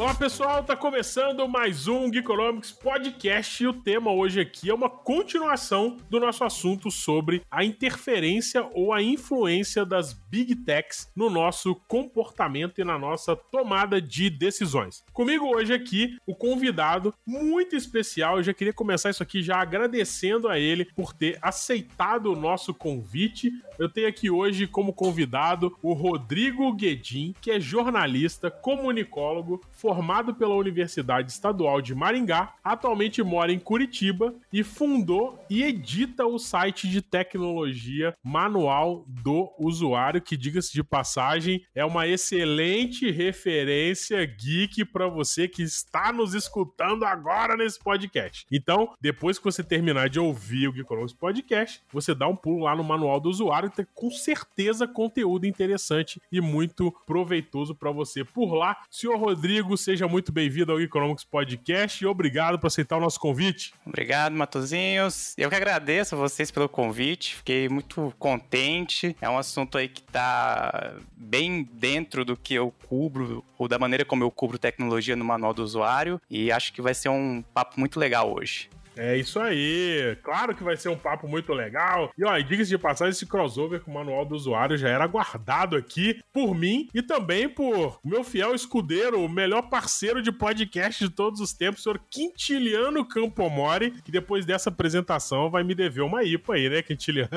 Olá pessoal, tá começando mais um Geekonomics Podcast e o tema hoje aqui é uma continuação do nosso assunto sobre a interferência ou a influência das Big Techs no nosso comportamento e na nossa tomada de decisões. Comigo hoje aqui o convidado muito especial, eu já queria começar isso aqui já agradecendo a ele por ter aceitado o nosso convite. Eu tenho aqui hoje como convidado o Rodrigo Guedin, que é jornalista, comunicólogo, formado pela Universidade Estadual de Maringá, atualmente mora em Curitiba e fundou e edita o site de tecnologia Manual do Usuário, que, diga-se de passagem, é uma excelente referência geek para você que está nos escutando agora nesse podcast. Então, depois que você terminar de ouvir o Geekonomics Podcast, você dá um pulo lá no Manual do Usuário tem com certeza conteúdo interessante e muito proveitoso para você por lá. Senhor Rodrigo, seja muito bem-vindo ao Economics Podcast e obrigado por aceitar o nosso convite. Obrigado, Matozinhos. Eu que agradeço a vocês pelo convite, fiquei muito contente. É um assunto aí que está bem dentro do que eu cubro, ou da maneira como eu cubro tecnologia no manual do usuário, e acho que vai ser um papo muito legal hoje. É isso aí. Claro que vai ser um papo muito legal. E ó, diga-se de passagem, esse crossover com o manual do usuário já era aguardado aqui por mim e também por meu fiel escudeiro, o melhor parceiro de podcast de todos os tempos, o senhor Quintiliano Campomori, que depois dessa apresentação vai me dever uma IPA aí, né, Quintiliano?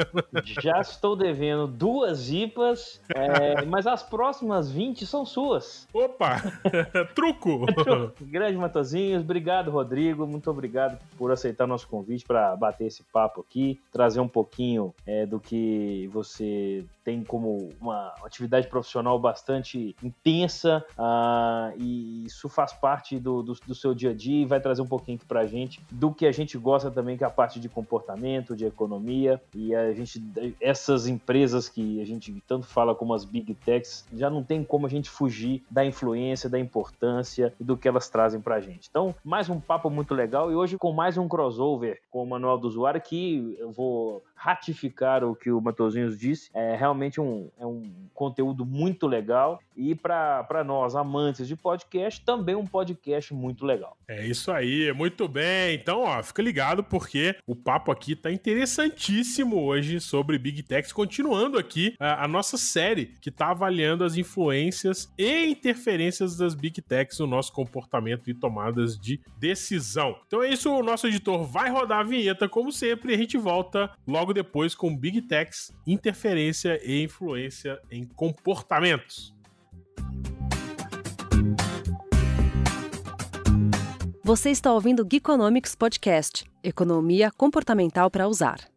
Já estou devendo duas IPAs, é, mas as próximas 20 são suas. Opa! Truco! Grande Matozinhos, obrigado, Rodrigo. Muito obrigado por aceitar aceitar nosso convite para bater esse papo aqui, trazer um pouquinho é, do que você tem como uma atividade profissional bastante intensa uh, e isso faz parte do, do, do, seu dia a dia e vai trazer um pouquinho aqui pra gente do que a gente gosta também, que é a parte de comportamento, de economia e a gente, essas empresas que a gente tanto fala como as Big Techs, já não tem como a gente fugir da influência, da importância e do que elas trazem pra gente. Então, mais um papo muito legal e hoje com mais um crossover com o manual do usuário que eu vou ratificar o que o Matosinhos disse. É realmente um, é um conteúdo muito legal e para nós, amantes de podcast, também um podcast muito legal. É isso aí, muito bem. Então, ó, fica ligado porque o papo aqui tá interessantíssimo hoje sobre Big Techs, continuando aqui a, a nossa série que tá avaliando as influências e interferências das Big Techs no nosso comportamento e tomadas de decisão. Então é isso, o nosso editor vai rodar a vinheta como sempre e a gente volta logo depois com Big Techs, interferência e influência em comportamentos. Você está ouvindo o Geekonomics Podcast, Economia Comportamental para Usar.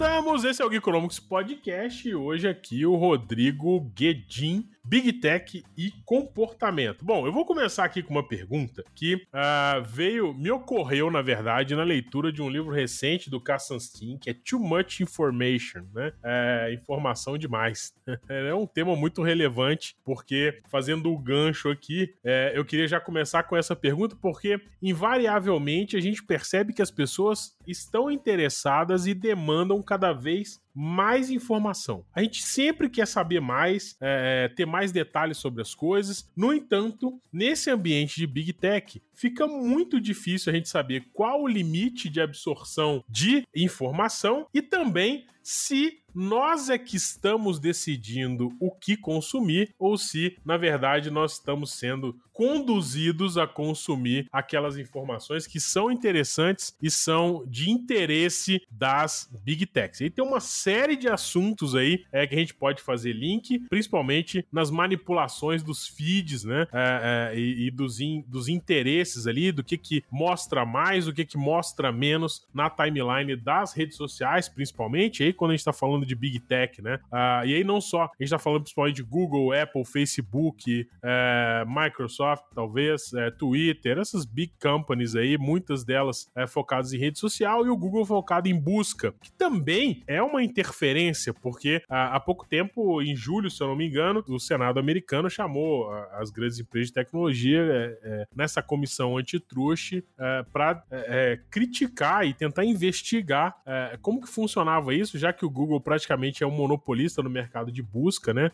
Voltamos, esse é o Geekonomics Podcast e hoje aqui o Rodrigo Guedin Big Tech e comportamento. Bom, eu vou começar aqui com uma pergunta que uh, veio, me ocorreu, na verdade, na leitura de um livro recente do Kassanstin, que é Too Much Information, né? É, informação demais. é um tema muito relevante, porque, fazendo o gancho aqui, é, eu queria já começar com essa pergunta, porque, invariavelmente, a gente percebe que as pessoas estão interessadas e demandam cada vez mais informação. A gente sempre quer saber mais, é, ter mais detalhes sobre as coisas. No entanto, nesse ambiente de Big Tech, fica muito difícil a gente saber qual o limite de absorção de informação e também se nós é que estamos decidindo o que consumir ou se, na verdade, nós estamos sendo conduzidos a consumir aquelas informações que são interessantes e são de interesse das big techs. E tem uma série de assuntos aí é, que a gente pode fazer link, principalmente nas manipulações dos feeds, né? É, é, e, e dos, in, dos interesses ali, do que que mostra mais, o que que mostra menos na timeline das redes sociais, principalmente, aí quando a gente tá falando de big tech, né? Uh, e aí não só, a gente tá falando principalmente de Google, Apple, Facebook, é, Microsoft, talvez, é, Twitter, essas big companies aí, muitas delas é, focadas em rede social, e o Google focado em busca, que também é uma interferência, porque há pouco tempo, em julho, se eu não me engano, o Senado americano chamou as grandes empresas de tecnologia é, é, nessa comissão antitruste é, para criticar e tentar investigar como que funcionava isso, já que o Google praticamente é um monopolista no mercado de busca, né?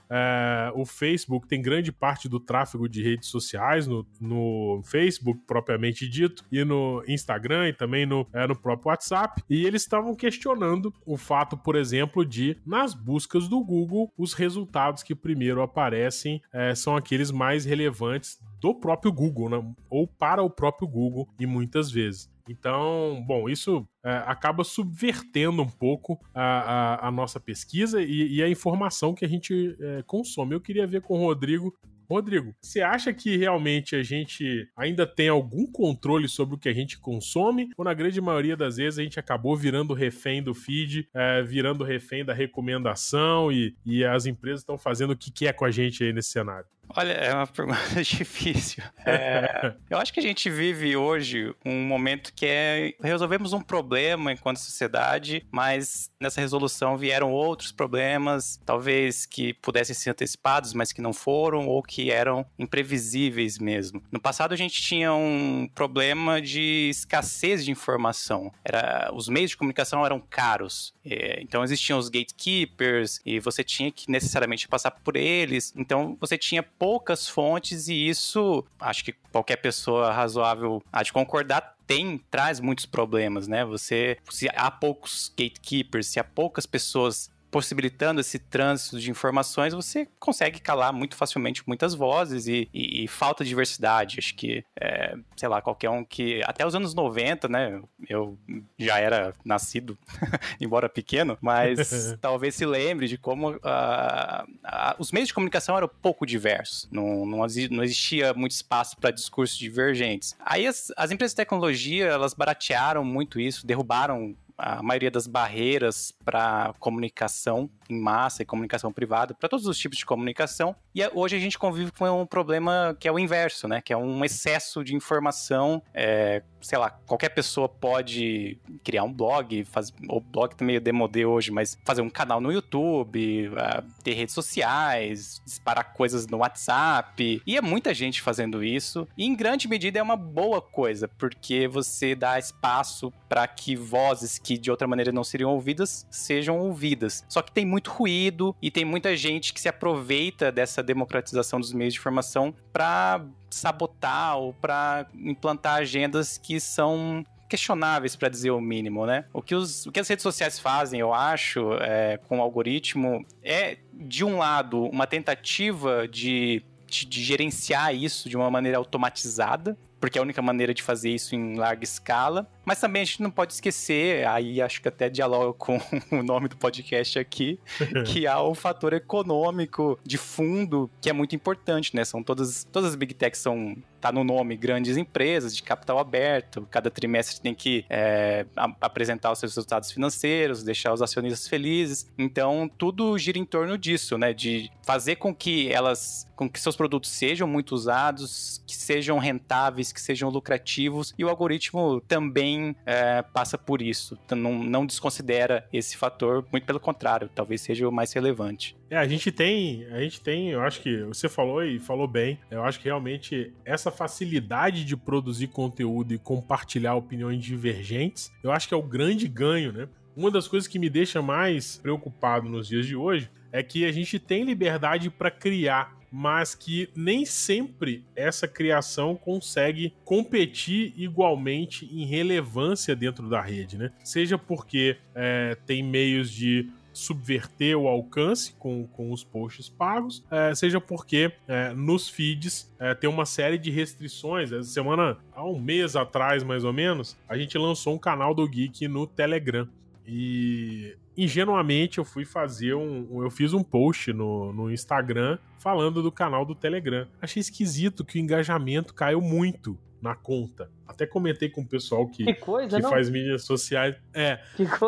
o Facebook tem grande parte do tráfego de redes sociais no, no Facebook propriamente dito e no Instagram e também no, no próprio WhatsApp e eles estavam questionando o fato, por exemplo, de nas buscas do Google os resultados que primeiro aparecem é, são aqueles mais relevantes do próprio Google, né? ou para o próprio Google, e muitas vezes. Então, bom, isso é, acaba subvertendo um pouco a, a, a nossa pesquisa e, e, a informação que a gente é, consome. Eu queria ver com o Rodrigo Rodrigo, você acha que realmente a gente ainda tem algum controle sobre o que a gente consome? Ou na grande maioria das vezes a gente acabou virando refém do feed, é, virando refém da recomendação e, e as empresas estão fazendo o que quer com a gente aí nesse cenário? Olha, é uma pergunta difícil. É, eu acho que a gente vive hoje um momento que é resolvemos um problema enquanto sociedade, mas nessa resolução vieram outros problemas, talvez que pudessem ser antecipados, mas que não foram, ou que eram imprevisíveis mesmo. No passado a gente tinha um problema de escassez de informação. Era, os meios de comunicação eram caros. É, então existiam os gatekeepers e você tinha que necessariamente passar por eles. Então você tinha poucas fontes e isso, acho que qualquer pessoa razoável há de concordar, tem, traz muitos problemas, né? Você, se há poucos gatekeepers, se há poucas pessoas possibilitando esse trânsito de informações, você consegue calar muito facilmente muitas vozes e, e, e falta de diversidade. Acho que, é, sei lá, qualquer um que. Até os anos 90, né? Eu já era nascido, embora pequeno, mas talvez se lembre de como uh, uh, os meios de comunicação eram pouco diversos. Não, não, não existia muito espaço para discursos divergentes. Aí as, as empresas de tecnologia, elas baratearam muito isso, derrubaram a maioria das barreiras para comunicação em massa e comunicação privada, para todos os tipos de comunicação. E é, hoje a gente convive com um problema que é o inverso, né? Que é um excesso de informação. É, sei lá, qualquer pessoa pode criar um blog, faz, o blog tá meio demodê hoje, mas fazer um canal no YouTube, uh, ter redes sociais, disparar coisas no WhatsApp. E é muita gente fazendo isso. E em grande medida é uma boa coisa, porque você dá espaço para que vozes que de outra maneira não seriam ouvidas sejam ouvidas. Só que tem muito ruído e tem muita gente que se aproveita dessa democratização dos meios de informação para sabotar ou para implantar agendas que são questionáveis, para dizer o mínimo, né? O que, os, o que as redes sociais fazem, eu acho, é, com o algoritmo, é, de um lado, uma tentativa de, de, de gerenciar isso de uma maneira automatizada, porque é a única maneira de fazer isso em larga escala. Mas também a gente não pode esquecer, aí acho que até dialoga com o nome do podcast aqui, que há o fator econômico de fundo que é muito importante, né? São todas, todas as big techs são tá no nome grandes empresas de capital aberto. Cada trimestre tem que é, apresentar os seus resultados financeiros, deixar os acionistas felizes. Então tudo gira em torno disso, né? De fazer com que elas, com que seus produtos sejam muito usados, que sejam rentáveis, que sejam lucrativos. E o algoritmo também é, passa por isso. Então, não, não desconsidera esse fator, muito pelo contrário, talvez seja o mais relevante. É, a gente tem, a gente tem, eu acho que você falou e falou bem. Eu acho que realmente essa facilidade de produzir conteúdo e compartilhar opiniões divergentes, eu acho que é o grande ganho, né? Uma das coisas que me deixa mais preocupado nos dias de hoje é que a gente tem liberdade para criar mas que nem sempre essa criação consegue competir igualmente em relevância dentro da rede, né? Seja porque é, tem meios de subverter o alcance com, com os posts pagos, é, seja porque é, nos feeds é, tem uma série de restrições. Essa semana, há um mês atrás mais ou menos, a gente lançou um canal do Geek no Telegram. E ingenuamente eu fui fazer um. Eu fiz um post no, no Instagram falando do canal do Telegram. Achei esquisito que o engajamento caiu muito na conta. Até comentei com o pessoal que, que, coisa, que faz mídias sociais. É,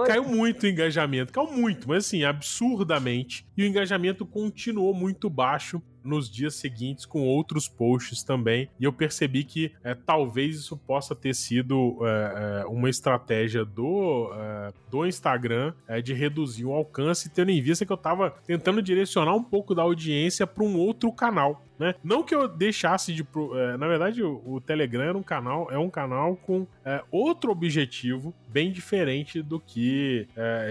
caiu muito o engajamento. Caiu muito, mas assim, absurdamente. E o engajamento continuou muito baixo nos dias seguintes com outros posts também. E eu percebi que é, talvez isso possa ter sido é, é, uma estratégia do, é, do Instagram é, de reduzir o alcance, tendo em vista que eu estava tentando direcionar um pouco da audiência para um outro canal. Né? Não que eu deixasse de. É, na verdade, o, o, Telegram era um canal, é um canal com outro objetivo bem diferente do que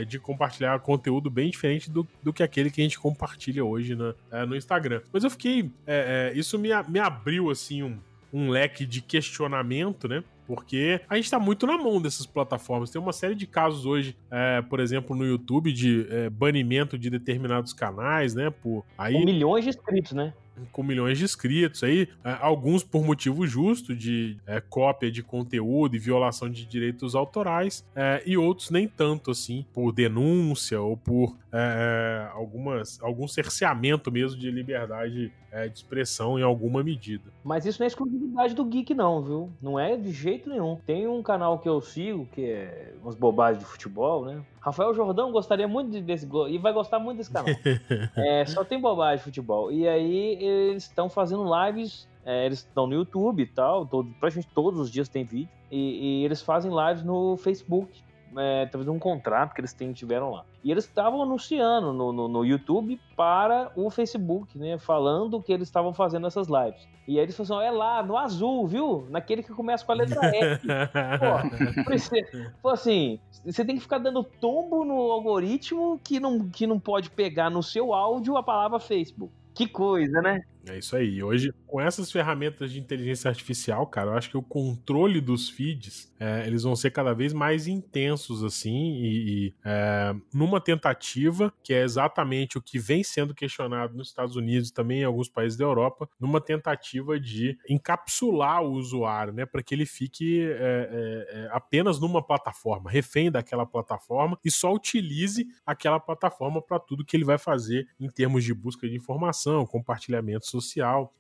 de compartilhar conteúdo bem diferente do, do que aquele que a gente compartilha hoje na, no Instagram. Mas eu fiquei. É, é, isso me, me abriu, assim, um, um leque de questionamento, né? Porque a gente tá muito na mão dessas plataformas. Tem uma série de casos hoje, é, por exemplo, no YouTube, de é, banimento de determinados canais, né? Por, aí... Com milhões de inscritos, né? Com milhões de inscritos aí, é, alguns por motivo justo de é, cópia de conteúdo e violação de direitos autorais, é, e outros nem tanto assim, por denúncia ou por é, é algumas, algum cerceamento mesmo de liberdade é, de expressão em alguma medida. Mas isso não é exclusividade do Geek, não, viu? Não é de jeito nenhum. Tem um canal que eu sigo, que é umas bobagens de futebol, né? Rafael Jordão gostaria muito desse e vai gostar muito desse canal. é, só tem bobagem de futebol. E aí eles estão fazendo lives, é, eles estão no YouTube e tal, todo, praticamente todos os dias tem vídeo. E, e eles fazem lives no Facebook é, talvez um contrato que eles tiveram lá. E eles estavam anunciando no, no, no, YouTube para o Facebook, né? Falando que eles estavam fazendo essas lives. E aí eles falaram assim, é lá, no azul, viu? Naquele que começa com a letra F. Pô, assim, você tem que ficar dando tombo no algoritmo que não, que não pode pegar no seu áudio a palavra Facebook. Que coisa, né? É isso aí. Hoje, com essas ferramentas de inteligência artificial, cara, eu acho que o controle dos feeds, é, eles vão ser cada vez mais intensos, assim, e, e é, numa tentativa, que é exatamente o que vem sendo questionado nos Estados Unidos e também em alguns países da Europa, numa tentativa de encapsular o usuário, né, para que ele fique é, é, é, apenas numa plataforma, refém daquela plataforma e só utilize aquela plataforma para tudo que ele vai fazer em termos de busca de informação, compartilhamento social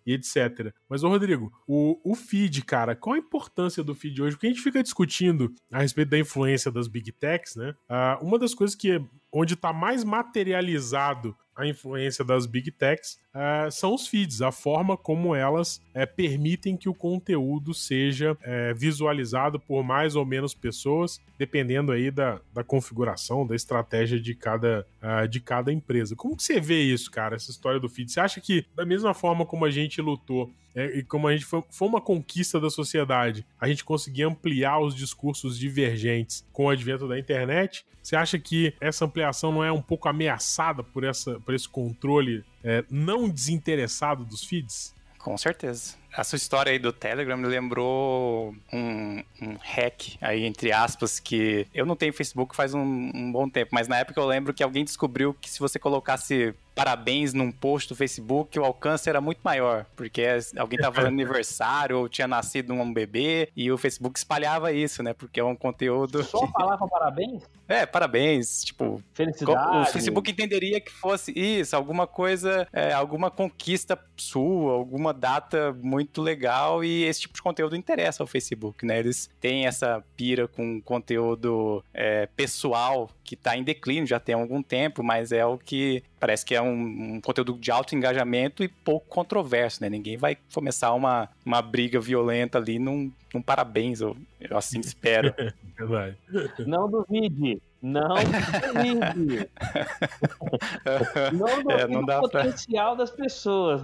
e etc. Mas, ô Rodrigo, o, o feed, cara, qual a importância do feed hoje? Porque a gente fica discutindo a respeito da influência das big techs, né? Uh, uma das coisas que onde está mais materializado a influência das big techs uh, são os feeds, a forma como elas uh, permitem que o conteúdo seja uh, visualizado por mais ou menos pessoas, dependendo aí da, da configuração, da estratégia de cada, de cada empresa. Como que você vê isso, cara, essa história do feed? Você acha que, da mesma forma como a gente lutou e como a gente foi, foi, uma conquista da sociedade, a gente conseguir ampliar os discursos divergentes com o advento da internet. Você acha que essa ampliação não é um pouco ameaçada por, essa, por esse controle é, não desinteressado dos feeds? Com certeza. A sua história aí do Telegram me lembrou um, um hack aí, entre aspas, que eu não tenho Facebook faz um, um bom tempo, mas na época eu lembro que alguém descobriu que se você colocasse parabéns num post do Facebook, o alcance era muito maior, porque alguém tava fazendo aniversário ou tinha nascido um bebê e o Facebook espalhava isso, né? Porque é um conteúdo. Só que... falava parabéns? É, parabéns. Tipo, Felicidade. o Facebook entenderia que fosse isso, alguma coisa, é, alguma conquista sua, alguma data muito legal e esse tipo de conteúdo interessa ao Facebook, né? Eles têm essa pira com conteúdo é, pessoal que tá em declínio já tem algum tempo, mas é o que parece que é um, um, conteúdo de alto engajamento e pouco controverso, né? Ninguém vai começar uma, uma briga violenta ali num, num parabéns, eu, eu assim espero. Verdade. Não duvide. Não duvide. não duvide é, não dá o potencial pra... das pessoas.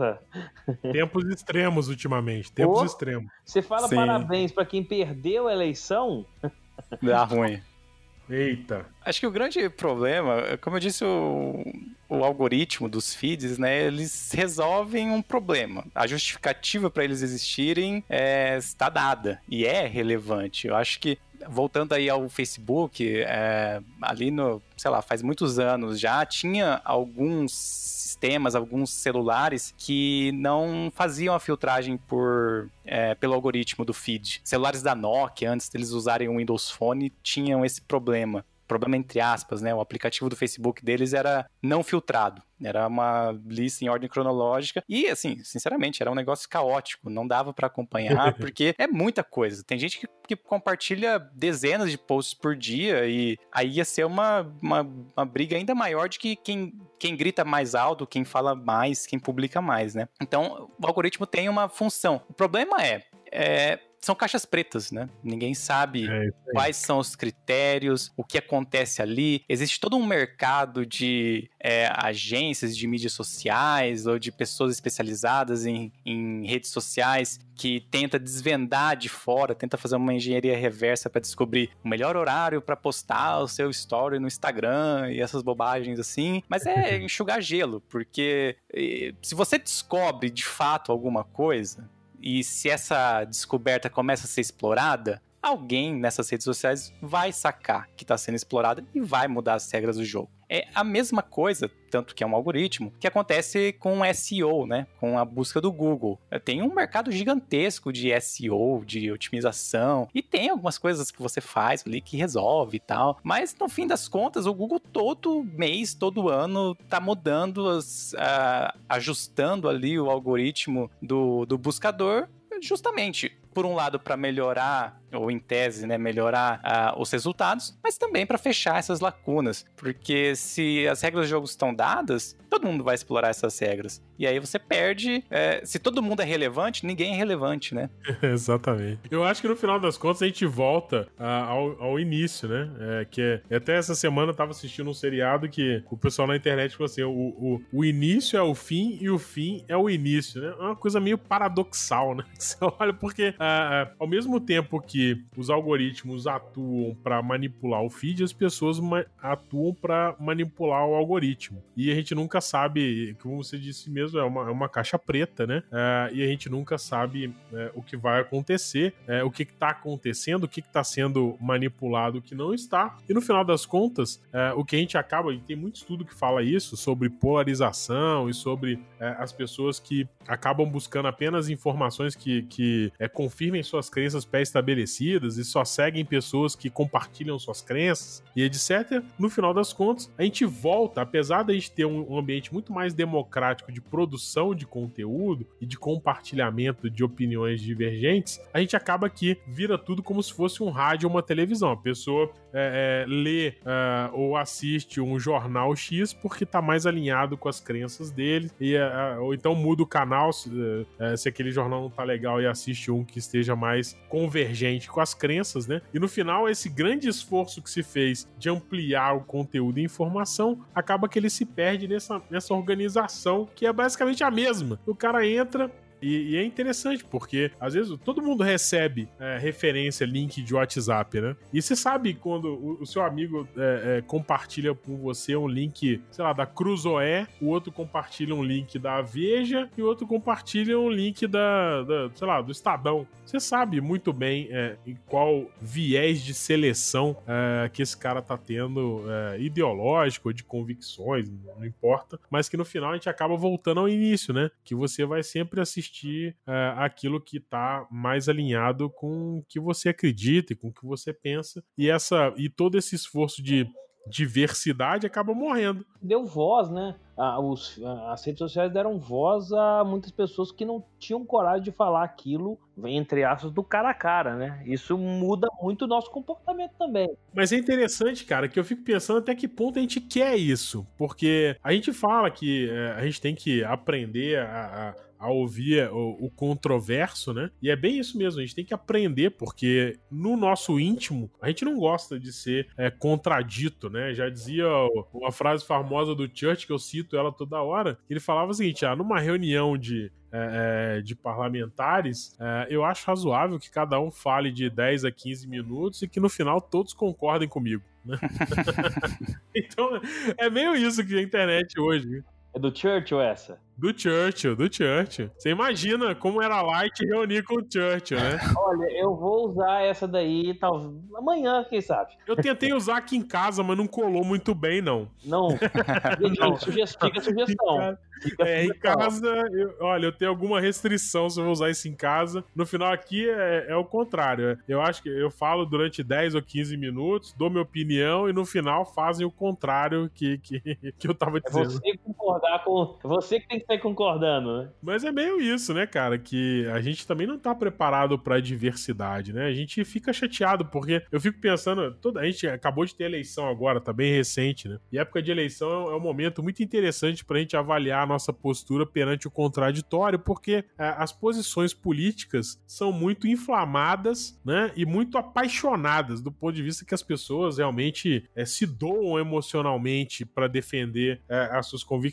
Tempos extremos ultimamente, tempos Ou, extremos. Você fala Sim. parabéns para quem perdeu a eleição? Dá ruim. Eita. Acho que o grande problema, como eu disse, o, o algoritmo dos feeds, né, eles resolvem um problema. A justificativa para eles existirem é, está dada e é relevante. Eu acho que voltando aí ao Facebook, é, ali no, sei lá, faz muitos anos já, tinha alguns sistemas, alguns celulares que não faziam a filtragem por, é, pelo algoritmo do feed. Celulares da Nokia, antes deles usarem o Windows Phone, tinham esse problema problema entre aspas, né? O aplicativo do Facebook deles era não filtrado. Era uma lista em ordem cronológica e, assim, sinceramente, era um negócio caótico. Não dava para acompanhar porque é muita coisa. Tem gente que, que, compartilha dezenas de posts por dia e aí ia ser uma, uma, uma briga ainda maior de que quem, quem grita mais alto, quem fala mais, quem publica mais, né? Então, o algoritmo tem uma função. O problema é, é são caixas pretas, né? Ninguém sabe é quais são os critérios, o que acontece ali. Existe todo um mercado de é, agências de mídias sociais ou de pessoas especializadas em, em redes sociais que tenta desvendar de fora, tenta fazer uma engenharia reversa para descobrir o melhor horário para postar o seu story no Instagram e essas bobagens assim. Mas é enxugar gelo, porque se você descobre de fato alguma coisa, e se essa descoberta começa a ser explorada, alguém nessas redes sociais vai sacar que está sendo explorada e vai mudar as regras do jogo. É a mesma coisa, tanto que é um algoritmo, que acontece com SEO, né? Com a busca do Google. Tem um mercado gigantesco de SEO, de otimização, e tem algumas coisas que você faz ali que resolve e tal. Mas no fim das contas, o Google todo mês, todo ano, tá mudando, as, ajustando ali o algoritmo do, do buscador justamente por um lado, para melhorar, ou em tese, né, melhorar uh, os resultados, mas também para fechar essas lacunas. Porque se as regras do jogo estão dadas, todo mundo vai explorar essas regras. E aí você perde. É, se todo mundo é relevante, ninguém é relevante, né? Exatamente. Eu acho que no final das contas a gente volta uh, ao, ao, início, né? É, que é, até essa semana eu tava assistindo um seriado que o pessoal na internet falou assim: o, o, o início é o fim e o fim é o início, né? É uma coisa meio paradoxal, né? Você olha, porque uh, ao mesmo tempo que os algoritmos atuam para manipular o feed, as pessoas atuam para manipular o algoritmo. E a gente nunca sabe, como você disse mesmo, é uma, é uma caixa preta, né? Uh, e a gente nunca sabe uh, o que vai acontecer, o que está acontecendo, o que está sendo manipulado, o que não está. E no final das contas, o que a gente acaba, e tem muito estudo que fala isso, sobre polarização e sobre as pessoas que acabam buscando apenas informações que, que é, confirmem suas crenças pré-estabelecidas e só seguem pessoas que compartilham suas crenças e etc. No final das contas, a gente volta, apesar da gente ter um ambiente muito mais democrático de produção de conteúdo e de compartilhamento de opiniões divergentes, a gente acaba que vira tudo como se fosse um rádio ou uma televisão. A pessoa é, é, lê é, ou assiste um jornal X porque está mais alinhado com as crenças dele, e, é, é, ou então muda o canal se, é, se aquele jornal não tá legal e assiste um que esteja mais convergente com as crenças, né? E no final, esse grande esforço que se fez de ampliar o conteúdo e informação, acaba que ele se perde nessa, nessa organização que é basicamente a mesma. O cara entra, e, e, é interessante, porque às vezes todo mundo recebe é, referência, link de WhatsApp, né? E você sabe quando o, o seu amigo é, é, compartilha com você um link, sei lá, da Cruzoé, o outro compartilha um link da Veja e o outro compartilha um link da, da sei lá, do Estadão. Você sabe muito bem é, em qual viés de seleção é, que esse cara tá tendo, é, ideológico, de convicções, não importa, mas que no final a gente acaba voltando ao início, né? Que você vai sempre assistir assistir uh, aquilo que está mais alinhado com o que você acredita e com o que você pensa. E essa e todo esse esforço de diversidade acaba morrendo. Deu voz, né? Ah, os, as redes sociais deram voz a muitas pessoas que não tinham coragem de falar aquilo, entre aspas, do cara a cara, né? Isso muda muito o nosso comportamento também. Mas é interessante, cara, que eu fico pensando até que ponto a gente quer isso. Porque a gente fala que é, a gente tem que aprender a, a a ouvir o, o, controverso, né? E é bem isso mesmo, a gente tem que aprender, porque no nosso íntimo, a gente não gosta de ser é, contradito, né? Já dizia uma frase famosa do Church, que eu cito ela toda hora, que ele falava o seguinte: ah, numa reunião de é, é de parlamentares, é, eu acho razoável que cada um fale de 10 a 15 minutos e que no final todos concordem comigo. Né? então, é meio isso que a internet hoje. É do Churchill essa? Do Churchill, do Churchill. Você imagina como era light reunir com o Churchill, né? Olha, eu vou usar essa daí, talvez amanhã, quem sabe. Eu tentei usar aqui em casa, mas não colou muito bem, não. Não. não. Sugestão, fica sugestão. Fica é, em casa, eu, olha, eu tenho alguma restrição se eu vou usar isso em casa. No final aqui é, é o contrário. Eu acho que eu falo durante 10 ou 15 minutos, dou minha opinião e no final fazem o contrário que, que, que eu tava dizendo. É você concordar com. Você que tem que estar concordando, né? Mas é meio isso, né, cara? Que a gente também não tá preparado pra diversidade, né? A gente fica chateado, porque eu fico pensando, toda, a gente acabou de ter eleição agora, tá bem recente, né? E época de eleição é um momento muito interessante pra gente avaliar nossa postura perante o contraditório, porque é, as posições políticas são muito inflamadas, né, e muito apaixonadas do ponto de vista que as pessoas realmente é, se doam emocionalmente para defender é, as suas convicções.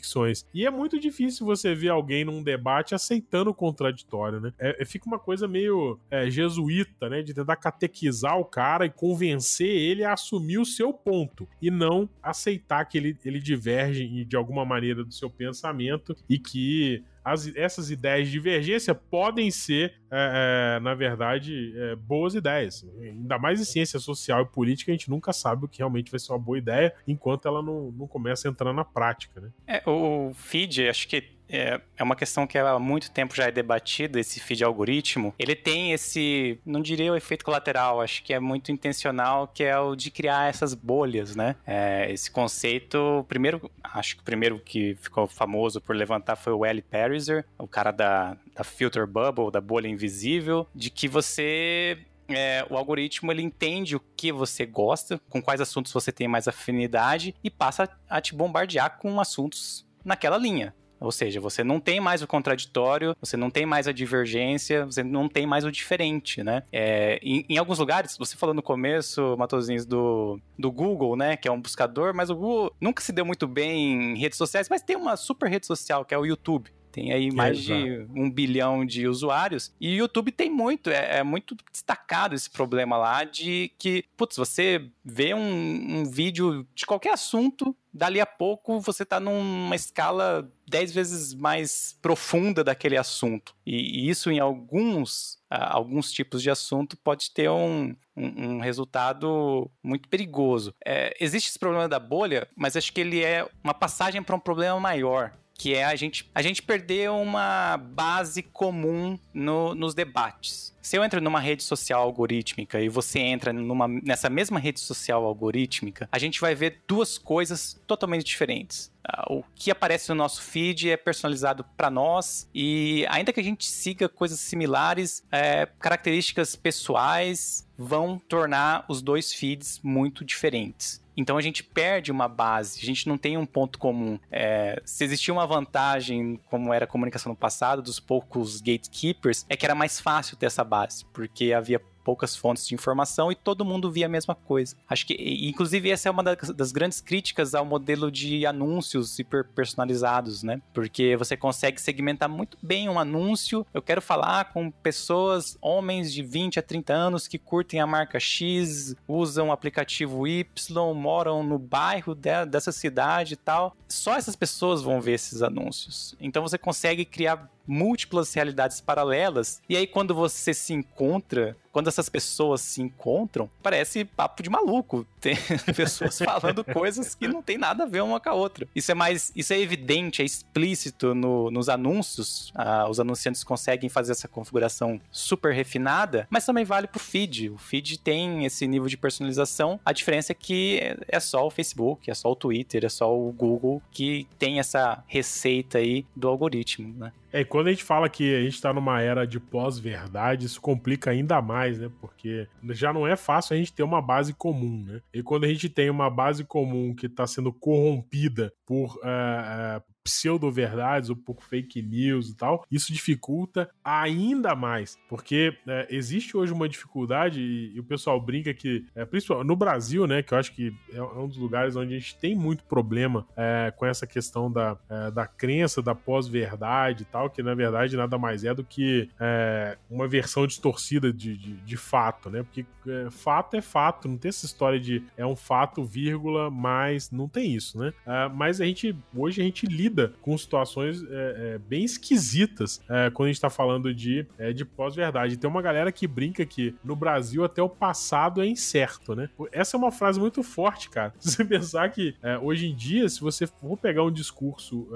E é muito difícil você ver alguém num debate aceitando o contraditório, né? É, é fica uma coisa meio é, jesuíta, né, de tentar catequizar o cara e convencer ele a assumir o seu ponto e não aceitar que ele, ele diverge de alguma maneira do seu pensamento e que as, essas ideias de divergência podem ser, é, é, na verdade, é, boas ideias. Ainda mais em ciência social e política, a gente nunca sabe o que realmente vai ser uma boa ideia enquanto ela não, não começa a entrar na prática. Né? É, o feed, acho que é, é uma questão que há muito tempo já é debatida, esse feed algoritmo. Ele tem esse, não diria o efeito colateral, acho que é muito intencional, que é o de criar essas bolhas, né? É, esse conceito, primeiro, acho que o primeiro que ficou famoso por levantar foi o L. Pariser, o cara da, da filter bubble, da bolha invisível, de que você é, o algoritmo ele entende o que você gosta, com quais assuntos você tem mais afinidade e passa a te bombardear com assuntos naquela linha. Ou seja, você não tem mais o contraditório, você não tem mais a divergência, você não tem mais o diferente, né? É, em, em, alguns lugares, você falou no começo, Matosinhos, do, do Google, né? Que é um buscador, mas o Google nunca se deu muito bem em redes sociais, mas tem uma super rede social que é o YouTube. Tem aí mais de um bilhão de usuários. E o YouTube tem muito, é, é, muito destacado esse problema lá de que, putz, você vê um, um vídeo de qualquer assunto, dali a pouco você tá numa escala dez vezes mais profunda daquele assunto. E, e isso em alguns, uh, alguns tipos de assunto pode ter um, um, um resultado muito perigoso. É, existe esse problema da bolha, mas acho que ele é uma passagem para um problema maior que é a gente, a gente perder uma base comum no, nos debates. Se eu entro numa rede social algorítmica e você entra numa, nessa mesma rede social algorítmica, a gente vai ver duas coisas totalmente diferentes. Ah, o que aparece no nosso feed é personalizado para nós e ainda que a gente siga coisas similares, é, características pessoais vão tornar os dois feeds muito diferentes. Então a gente perde uma base, a gente não tem um ponto comum. É, se existia uma vantagem, como era a comunicação no passado, dos poucos gatekeepers, é que era mais fácil ter essa base, porque havia poucas fontes de informação e todo mundo via a mesma coisa. Acho que, inclusive, essa é uma das, grandes críticas ao modelo de anúncios hiper personalizados, né? Porque você consegue segmentar muito bem um anúncio. Eu quero falar com pessoas, homens de 20 a 30 anos que curtem a marca X, usam o aplicativo Y, moram no bairro de, dessa cidade e tal. Só essas pessoas vão ver esses anúncios. Então você consegue criar múltiplas realidades paralelas. E aí, quando você se encontra, quando essas pessoas se encontram, parece papo de maluco. Tem pessoas falando coisas que não tem nada a ver uma com a outra. Isso é mais, isso é evidente, é explícito no, nos anúncios. Ah, os anunciantes conseguem fazer essa configuração super refinada, mas também vale pro feed. O feed tem esse nível de personalização. A diferença é que é só o Facebook, é só o Twitter, é só o Google que tem essa receita aí do algoritmo, né? É, quando a gente fala que a gente está numa era de pós-verdade, isso complica ainda mais, né? Porque já não é fácil a gente ter uma base comum, né? E quando a gente tem uma base comum que está sendo corrompida por uh, pseudo-verdades ou por fake news e tal, isso dificulta ainda mais, porque é, existe hoje uma dificuldade e, e o pessoal brinca que, é, principalmente no Brasil, né, que eu acho que é, é um dos lugares onde a gente tem muito problema é, com essa questão da, é, da crença, da pós-verdade e tal, que na verdade nada mais é do que é, uma versão distorcida de, de, de fato, né, porque fato é fato, não tem essa história de é um fato, vírgula, mas não tem isso, né, mas a gente, hoje a gente lida lida com situações é, é, bem esquisitas é, quando a gente tá falando de, é, de pós-verdade. Tem uma galera que brinca que no Brasil até o passado é incerto, né? Essa é uma frase muito forte, cara. Se você pensar que é, hoje em dia, se você for pegar um discurso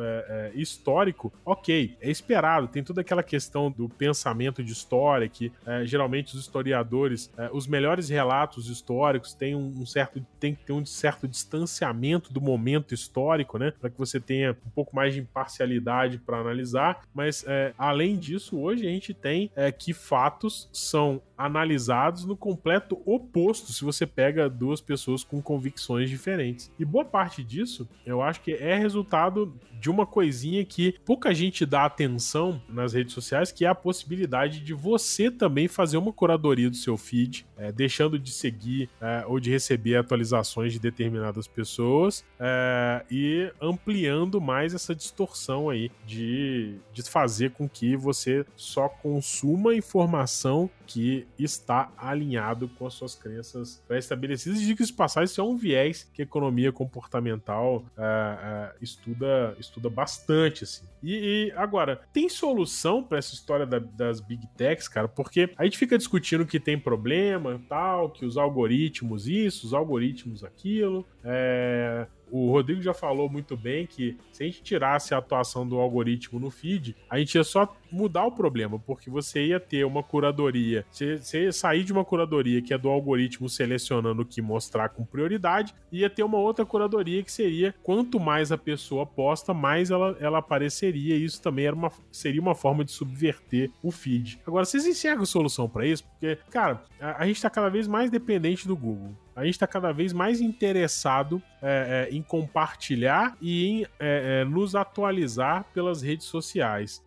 histórico, ok, é esperado. Tem toda aquela questão do pensamento de história que geralmente os historiadores, os melhores relatos históricos têm um, um certo tem que ter um certo distanciamento do momento histórico, né? Para que você tenha um pouco mais de imparcialidade para analisar. Mas é, além disso, hoje a gente tem é, que fatos são analisados no completo oposto se você pega duas pessoas com convicções diferentes. E boa parte disso, eu acho que é resultado de uma coisinha que pouca gente dá atenção nas redes sociais, que é a possibilidade de você também fazer uma curadoria do seu feed, é, deixando de seguir é, ou de receber atualizações de determinadas pessoas é, e ampliando mais essa distorção aí de, de fazer com que você só consuma informação que está alinhado com as suas crenças pré-estabelecidas. E diga-se passar, isso é um viés que a economia comportamental uh, uh, estuda, estuda bastante, assim. E, e agora, tem solução para essa história da, das big techs, cara? Porque a gente fica discutindo que tem problema, tal, que os algoritmos isso, os algoritmos aquilo. É, o Rodrigo já falou muito bem que se a gente tirasse a atuação do algoritmo no feed, a gente ia só mudar o problema, porque você ia ter uma curadoria, você, você ia sair de uma curadoria que é do algoritmo selecionando o que mostrar com prioridade, ia ter uma outra curadoria que seria quanto mais a pessoa posta, mais ela, ela apareceria, e isso também era uma, seria uma forma de subverter o feed. Agora, vocês enxergam solução para isso? Porque, cara, a, a gente está cada vez mais dependente do Google a gente está cada vez mais interessado é, é, em compartilhar e em é, é nos atualizar pelas redes sociais.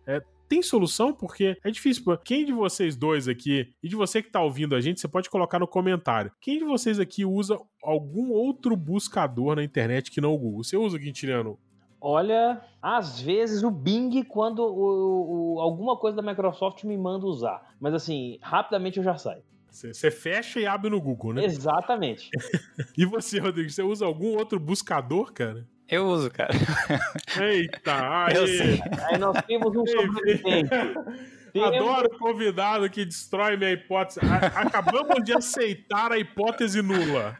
Tem solução? Porque é difícil. Quem de vocês dois aqui, e de você que está ouvindo a gente, você pode colocar no comentário. Quem de vocês aqui usa algum outro buscador na internet que não o Google? Você usa, Quintiliano, Olha, às vezes o Bing, quando o, o, alguma coisa da Microsoft me manda usar. Mas assim, rapidamente eu já saio. Você fecha e abre no Google, né? Exatamente. e você, Rodrigo, você usa algum outro buscador, cara? Eu uso, cara. Eita, aí. Aí nós temos um sobrevivente. Adoro convidado que destrói minha hipótese. acabamos de aceitar a hipótese nula.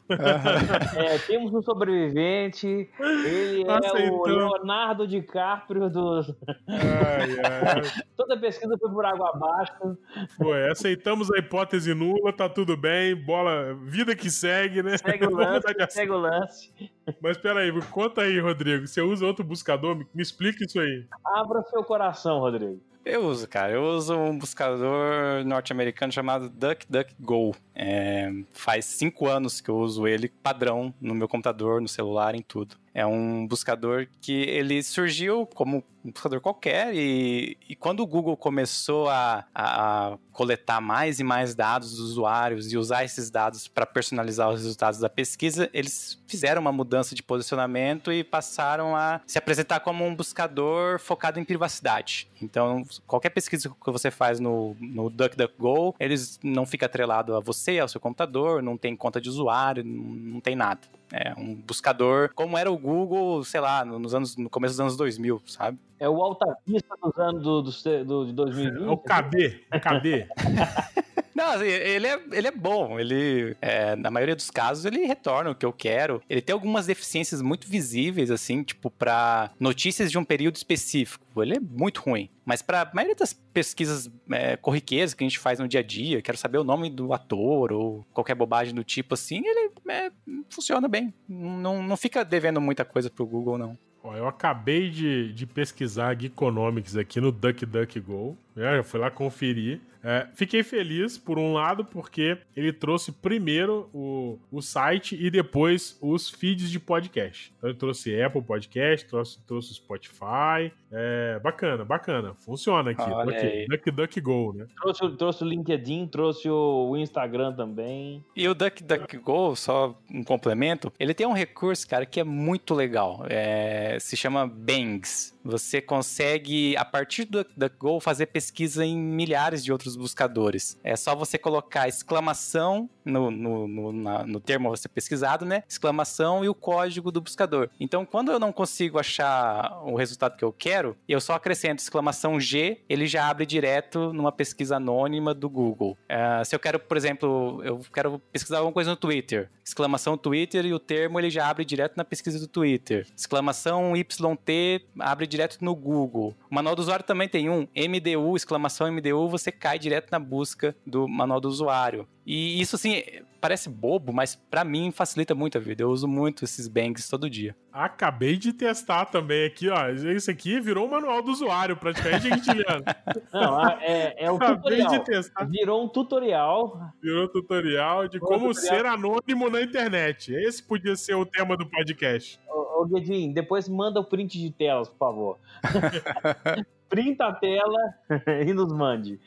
É, temos um sobrevivente. Ele é o Leonardo DiCaprio dos. Ai, ai. Toda pesquisa foi por água abaixo. Foi, aceitamos a hipótese nula, tá tudo bem. Bola, vida que segue, né? Segue o lance. segue o lance. Mas peraí, conta aí, Rodrigo. Você usa outro buscador? Me, me explica isso aí. Abra seu coração, Rodrigo. Eu uso, cara. Eu uso um buscador norte-americano chamado DuckDuckGo. É, faz cinco anos que eu uso ele padrão no meu computador, no celular, em tudo. É um buscador que ele surgiu como um buscador qualquer e, e quando o Google começou a, a, a, coletar mais e mais dados dos usuários e usar esses dados para personalizar os resultados da pesquisa, eles fizeram uma mudança de posicionamento e passaram a se apresentar como um buscador focado em privacidade. Então, qualquer pesquisa que você faz no, no DuckDuckGo, eles não fica atrelado a você, ao seu computador, não tem conta de usuário, não, tem nada. É um buscador como era o Google, sei lá, nos anos, no começo dos anos 2000, sabe? É o Alta Vista dos anos do, do, do, de 2020. É o KB, o KB. Não, assim, ele é, ele é bom. Ele, é, na maioria dos casos, ele retorna o que eu quero. Ele tem algumas deficiências muito visíveis, assim, tipo, para notícias de um período específico. Ele é muito ruim. Mas para a maioria das pesquisas é, corriqueiras que a gente faz no dia a dia, quero saber o nome do ator ou qualquer bobagem do tipo assim, ele é, funciona bem. Não, não fica devendo muita coisa pro Google, não. Ó, eu acabei de, de pesquisar Geekonomics aqui no DuckDuckGo. Eu já fui lá conferir. É, fiquei feliz, por um lado, porque ele trouxe primeiro o, o site e depois os feeds de podcast. Então ele trouxe Apple Podcast, trouxe, trouxe Spotify. É, bacana, bacana. Funciona aqui. Olha aqui. DuckDuckGo, né? Trouxe, trouxe o LinkedIn, trouxe o Instagram também. E o DuckDuckGo, só um complemento, ele tem um recurso, cara, que é muito legal. É, se chama Bangs. Você consegue, a partir do DuckDuckGo, fazer pesquisa em milhares de outros buscadores. É só você colocar exclamação no, no, no, na, no termo ser pesquisado, né? Exclamação e o código do buscador. Então, quando eu não consigo achar o resultado que eu quero, eu só acrescento exclamação G, ele já abre direto numa pesquisa anônima do Google. Uh, se eu quero, por exemplo, eu quero pesquisar alguma coisa no Twitter, exclamação Twitter e o termo ele já abre direto na pesquisa do Twitter. Exclamação YT abre direto no Google. O manual do usuário também tem um MDU, exclamação MDU, você cai direto na busca do manual do usuário. E isso, assim, parece bobo, mas para mim facilita muito a vida. Eu uso muito esses bangs todo dia. Acabei de testar também aqui, ó. Isso aqui virou o manual do usuário, praticamente, Guilherme. Não, é, é o Acabei tutorial. de testar. Virou um tutorial. Virou um tutorial de como tutorial. ser anônimo na internet. Esse podia ser o tema do podcast. Ô, ô Guedinho, depois manda o print de telas, por favor. printa a tela e nos mande.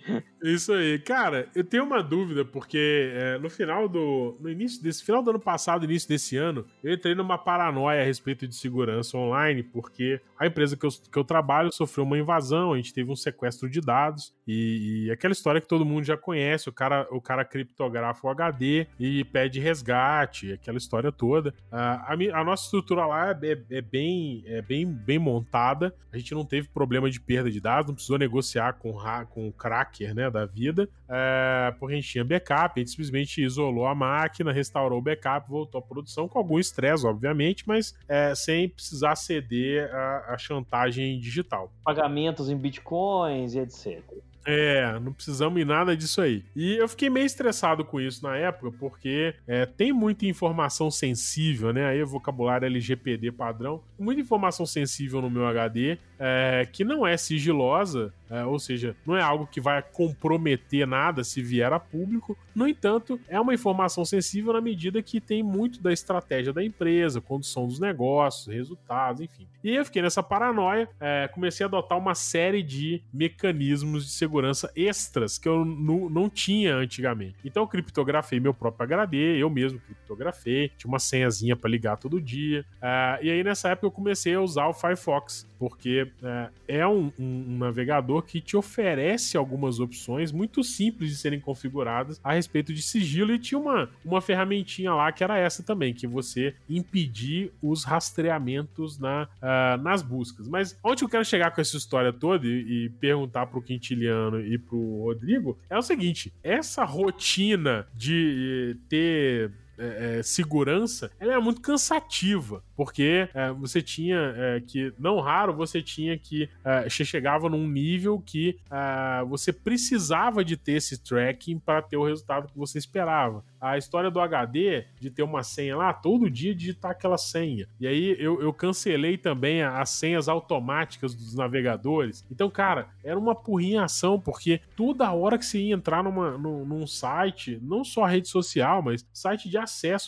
Isso aí. Cara, eu tenho uma dúvida, porque é, no final do. No início desse. Final do ano passado, início desse ano, eu entrei numa paranoia a respeito de segurança online, porque a empresa que eu, que eu trabalho sofreu uma invasão, a gente teve um sequestro de dados, e, e aquela história que todo mundo já conhece: o cara, o cara criptografa o HD e pede resgate, aquela história toda. a, a, nossa estrutura lá é, é, bem, é bem, bem montada, a gente não teve problema de perda de dados, não precisou negociar com, com o cracker né, da vida, é, porque a gente tinha backup, a gente simplesmente isolou a máquina, restaurou o backup, voltou à produção, com algum estresse, obviamente, mas é, sem precisar ceder a, a chantagem digital. Pagamentos em bitcoins e etc. É, não precisamos em nada disso aí. E eu fiquei meio estressado com isso na época, porque é, tem muita informação sensível, né? Aí o vocabulário LGPD padrão, muita informação sensível no meu HD, é, que não é sigilosa, é, ou seja, não é algo que vai comprometer nada se vier a público. No entanto, é uma informação sensível na medida que tem muito da estratégia da empresa, condução dos negócios, resultados, enfim. E eu fiquei nessa paranoia, é, comecei a adotar uma série de mecanismos de segurança extras que eu não tinha antigamente. Então, eu criptografei meu próprio HD, eu mesmo criptografei, tinha uma senhazinha para ligar todo dia. É, e aí, nessa época, eu comecei a usar o Firefox, porque é, é um, um, navegador que te oferece algumas opções muito simples de serem configuradas a respeito de sigilo e tinha uma, uma ferramentinha lá que era essa também, que você impedir os rastreamentos na, uh, nas buscas. Mas onde eu quero chegar com essa história toda e, e perguntar pro Quintiliano e pro Rodrigo é o seguinte: essa rotina de ter é, é, segurança, ela era muito cansativa, porque é, você tinha é, que, não raro, você tinha que, é, você chegava num nível que é, você precisava de ter esse tracking para ter o resultado que você esperava. A história do HD, de ter uma senha lá, todo dia digitar aquela senha. E aí eu, eu cancelei também as senhas automáticas dos navegadores. Então, cara, era uma porrinhação, porque toda hora que você ia entrar numa, num, num site, não só rede social, mas site de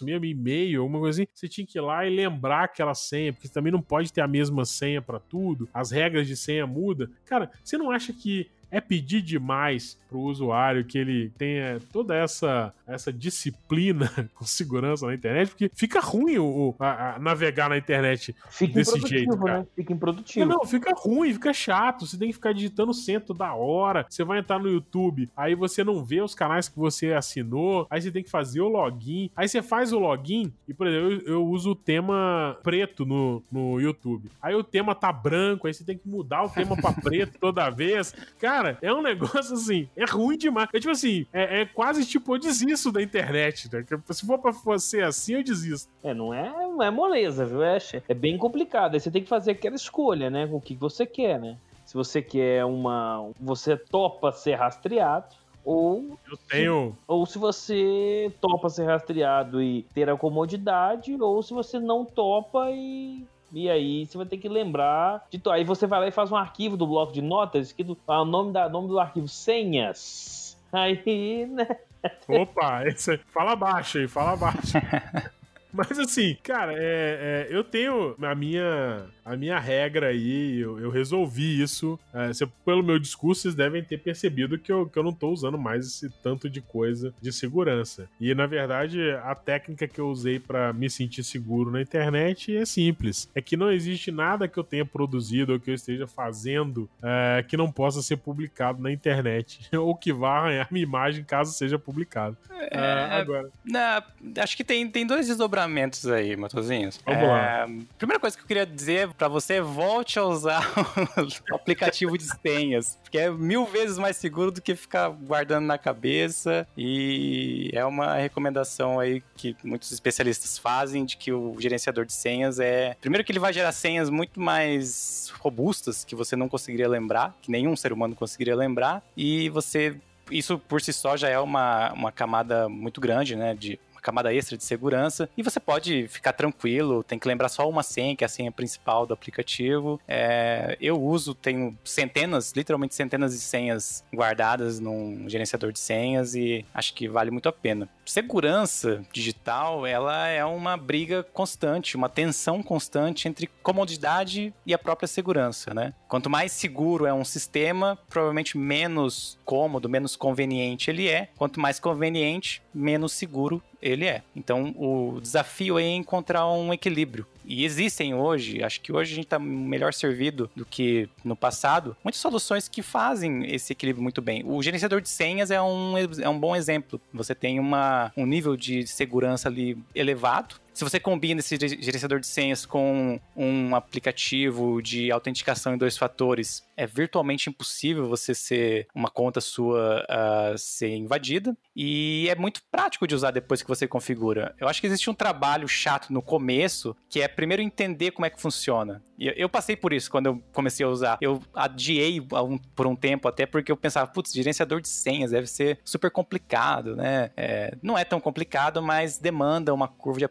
mesmo, e-mail, alguma coisa assim, você tinha que ir lá e lembrar aquela senha, porque também não pode ter a mesma senha para tudo, as regras de senha mudam. Cara, você não acha que é pedir demais para o usuário que ele tenha toda essa, essa disciplina com segurança na internet, porque fica ruim o, a, a navegar na internet fica desse jeito. Cara. Né? Fica improdutivo. Não, não, fica ruim, fica chato. Você tem que ficar digitando o centro da hora. Você vai entrar no YouTube, aí você não vê os canais que você assinou, aí você tem que fazer o login. Aí você faz o login, e por exemplo, eu, eu uso o tema preto no, no YouTube. Aí o tema tá branco, aí você tem que mudar o tema para preto toda vez. Cara, é um negócio assim, é ruim demais. É tipo assim, é, é quase tipo, eu desisto da internet, né? Se for pra ser assim, eu desisto. É, não é, não é moleza, viu? É, é bem complicado. Aí você tem que fazer aquela escolha, né? Com o que você quer, né? Se você quer uma. Você topa ser rastreado, ou eu tenho se, ou se você topa ser rastreado e ter a comodidade ou se você não topa e e aí você vai ter que lembrar de Aí você vai lá e faz um arquivo do bloco de notas, escrito ah, o nome, da, nome do arquivo, senhas. Aí, né? Opa, esse, fala baixo aí, fala baixo. Mas assim, cara, é, é, eu tenho a minha a minha regra aí, eu, eu resolvi isso. É, se, pelo meu discurso, vocês devem ter percebido que eu, que eu não tô usando mais esse tanto de coisa de segurança. E na verdade, a técnica que eu usei para me sentir seguro na internet é simples. É que não existe nada que eu tenha produzido ou que eu esteja fazendo é, que não possa ser publicado na internet. ou que vá arranhar minha imagem caso seja publicado. É, ah, agora. Na, acho que tem, tem dois desdobramentos aí, Matozinhos. Vamos é, lá. Primeira coisa que eu queria dizer para você, volte a usar o aplicativo de senhas, porque é mil vezes mais seguro do que ficar guardando na cabeça e é uma recomendação aí que muitos especialistas fazem de que o gerenciador de senhas é... Primeiro que ele vai gerar senhas muito mais robustas que você não conseguiria lembrar, que nenhum ser humano conseguiria lembrar, e você isso por si só já é uma, uma camada muito grande, né? De camada extra de segurança. E você pode ficar tranquilo, tem que lembrar só uma senha, que é a senha principal do aplicativo. É, eu uso, tenho centenas, literalmente centenas de senhas guardadas num gerenciador de senhas e acho que vale muito a pena. Segurança digital, ela é uma briga constante, uma tensão constante entre comodidade e a própria segurança, né? Quanto mais seguro é um sistema, provavelmente menos cômodo, menos conveniente ele é. Quanto mais conveniente, menos seguro ele é. Então, o desafio é encontrar um equilíbrio. E existem hoje, acho que hoje a gente está melhor servido do que no passado, muitas soluções que fazem esse equilíbrio muito bem. O gerenciador de senhas é um, é um bom exemplo. Você tem uma, um nível de segurança ali elevado, se você combina esse gerenciador de senhas com um aplicativo de autenticação em dois fatores, é virtualmente impossível você ser uma conta sua uh, ser invadida e é muito prático de usar depois que você configura. Eu acho que existe um trabalho chato no começo que é primeiro entender como é que funciona. Eu, eu passei por isso quando eu comecei a usar. Eu adiei um, por um tempo até porque eu pensava, putz, gerenciador de senhas deve ser super complicado, né? É, não é tão complicado, mas demanda uma curva de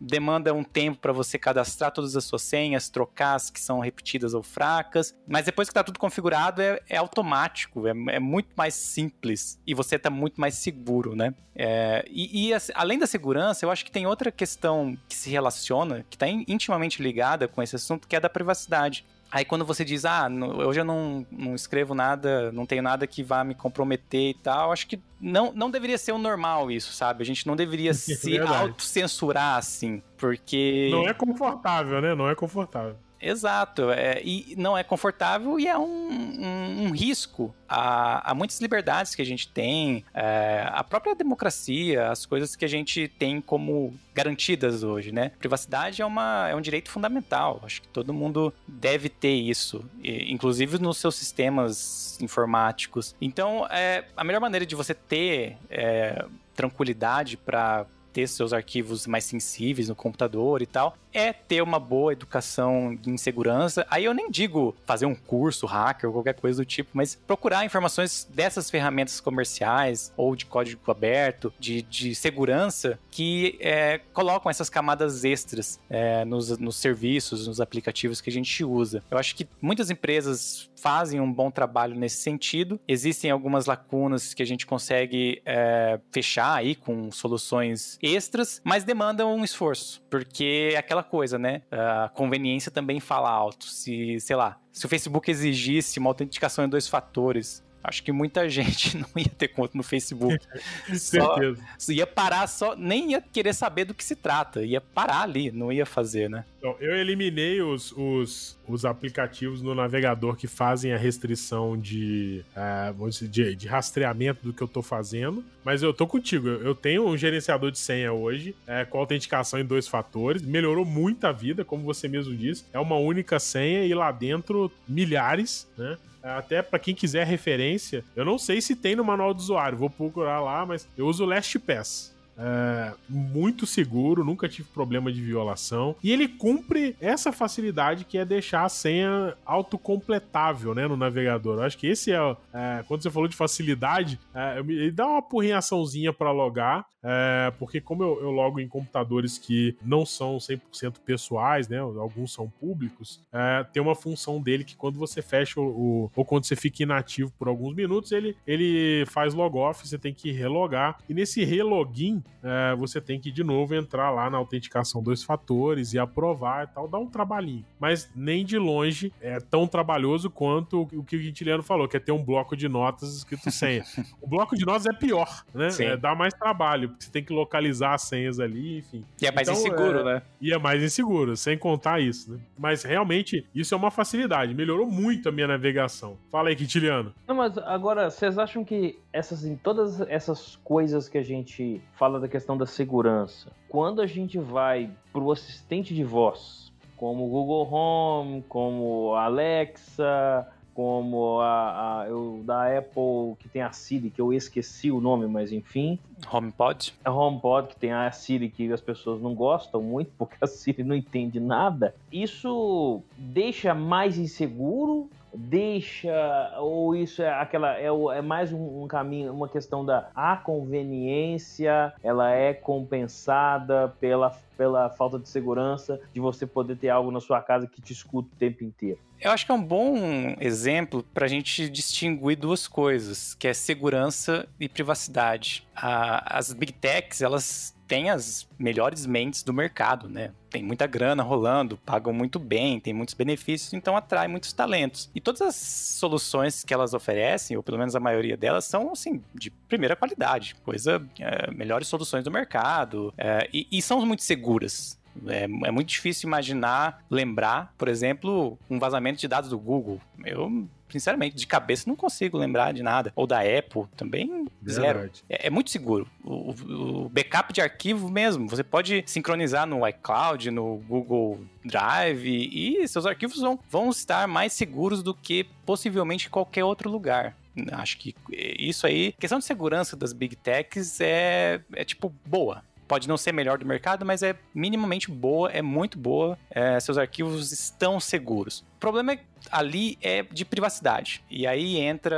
demanda um tempo para você cadastrar todas as suas senhas, trocar as que são repetidas ou fracas. Mas depois que tá tudo configurado, é, é automático, é, é, muito mais simples e você tá muito mais seguro, né? É, e, e além da segurança, eu acho que tem outra questão que se relaciona, que está intimamente ligada com esse assunto, que é da privacidade. Aí quando você diz, ah, hoje eu não, não escrevo nada, não tenho nada que vá me comprometer e tal, acho que não, não deveria ser o normal isso, sabe? A gente não deveria se autocensurar assim, porque... Não é confortável, né? Não é confortável. Exato, é, e não é confortável e é um, um, um risco a, a, muitas liberdades que a gente tem, é, a própria democracia, as coisas que a gente tem como garantidas hoje, né? Privacidade é, uma, é um direito fundamental, acho que todo mundo deve ter isso, e, inclusive nos seus sistemas informáticos. Então, é, a melhor maneira de você ter é, tranquilidade para ter seus arquivos mais sensíveis no computador e tal, é ter uma boa educação em segurança. Aí eu nem digo fazer um curso hacker ou qualquer coisa do tipo, mas procurar informações dessas ferramentas comerciais ou de código aberto, de, de segurança, que é, colocam essas camadas extras é, nos, nos serviços, nos aplicativos que a gente usa. Eu acho que muitas empresas fazem um bom trabalho nesse sentido. Existem algumas lacunas que a gente consegue é, fechar aí com soluções extras, mas demandam um esforço, porque é aquela coisa, né? A conveniência também fala alto. Se, sei lá, se o Facebook exigisse uma autenticação em dois fatores, acho que muita gente não ia ter conta no Facebook. só, certeza. Ia parar só, nem ia querer saber do que se trata, ia parar ali, não ia fazer, né? Então, eu eliminei os, os, os aplicativos no navegador que fazem a restrição de, uh, de, de, rastreamento do que eu tô fazendo, mas eu tô contigo. Eu tenho um gerenciador de senha hoje, é, com autenticação em dois fatores, melhorou muito a vida, como você mesmo disse. É uma única senha e lá dentro milhares, né? Até para quem quiser referência, eu não sei se tem no manual do usuário, vou procurar lá, mas eu uso o LastPass. É, muito seguro, nunca tive problema de violação. E ele cumpre essa facilidade que é deixar a senha autocompletável né, no navegador. Eu acho que esse é, é quando você falou de facilidade, é, ele dá uma porrinhaçãozinha para logar, é, porque como eu, eu, logo em computadores que não são 100% pessoais, né, alguns são públicos, é, tem uma função dele que quando você fecha o, o, ou quando você fica inativo por alguns minutos, ele, ele faz logoff, você tem que relogar. E nesse relogin, é, você tem que de novo entrar lá na autenticação dois fatores e aprovar e tal, dá um trabalhinho. Mas nem de longe é tão trabalhoso quanto o que o Quintiliano falou, que é ter um bloco de notas escrito senha. o bloco de notas é pior, né? É, dá mais trabalho, porque você tem que localizar as senhas ali, enfim. E é mais então, inseguro, é... né? E é mais inseguro, sem contar isso, né? Mas realmente, isso é uma facilidade, melhorou muito a minha navegação. Fala aí, Quintiliano. Não, mas agora, vocês acham que essas, em todas essas coisas que a gente fala da questão da segurança, quando a gente vai para o assistente de voz, como o Google Home, como a Alexa, como a, a eu, da Apple que tem a Siri, que eu esqueci o nome, mas enfim. HomePod? A HomePod, que tem a Siri que as pessoas não gostam muito, porque a Siri não entende nada. Isso deixa mais inseguro deixa ou isso é aquela é, é mais um, um, caminho uma questão da a conveniência ela é compensada pela pela falta de segurança de você poder ter algo na sua casa que te escuta o tempo inteiro eu acho que é um bom exemplo para a gente distinguir duas coisas, que é segurança e privacidade. as big techs, elas têm as melhores mentes do mercado, né? Tem muita grana rolando, pagam muito bem, tem muitos benefícios, então atrai muitos talentos. E todas as soluções que elas oferecem, ou pelo menos a maioria delas, são assim de primeira qualidade, coisa é, melhores soluções do mercado é, e, e são muito seguras. É, é, muito difícil imaginar, lembrar, por exemplo, um vazamento de dados do Google. Eu, sinceramente, de cabeça não consigo lembrar de nada. Ou da Apple também, zero. É, é, muito seguro. O, o, backup de arquivo mesmo, você pode sincronizar no iCloud, no Google Drive, e seus arquivos vão, vão estar mais seguros do que possivelmente qualquer outro lugar. Acho que isso aí, questão de segurança das big techs é, é tipo boa pode não ser melhor do mercado, mas é minimamente boa, é muito boa. É, seus arquivos estão seguros. O problema é ali é de privacidade. E aí entra,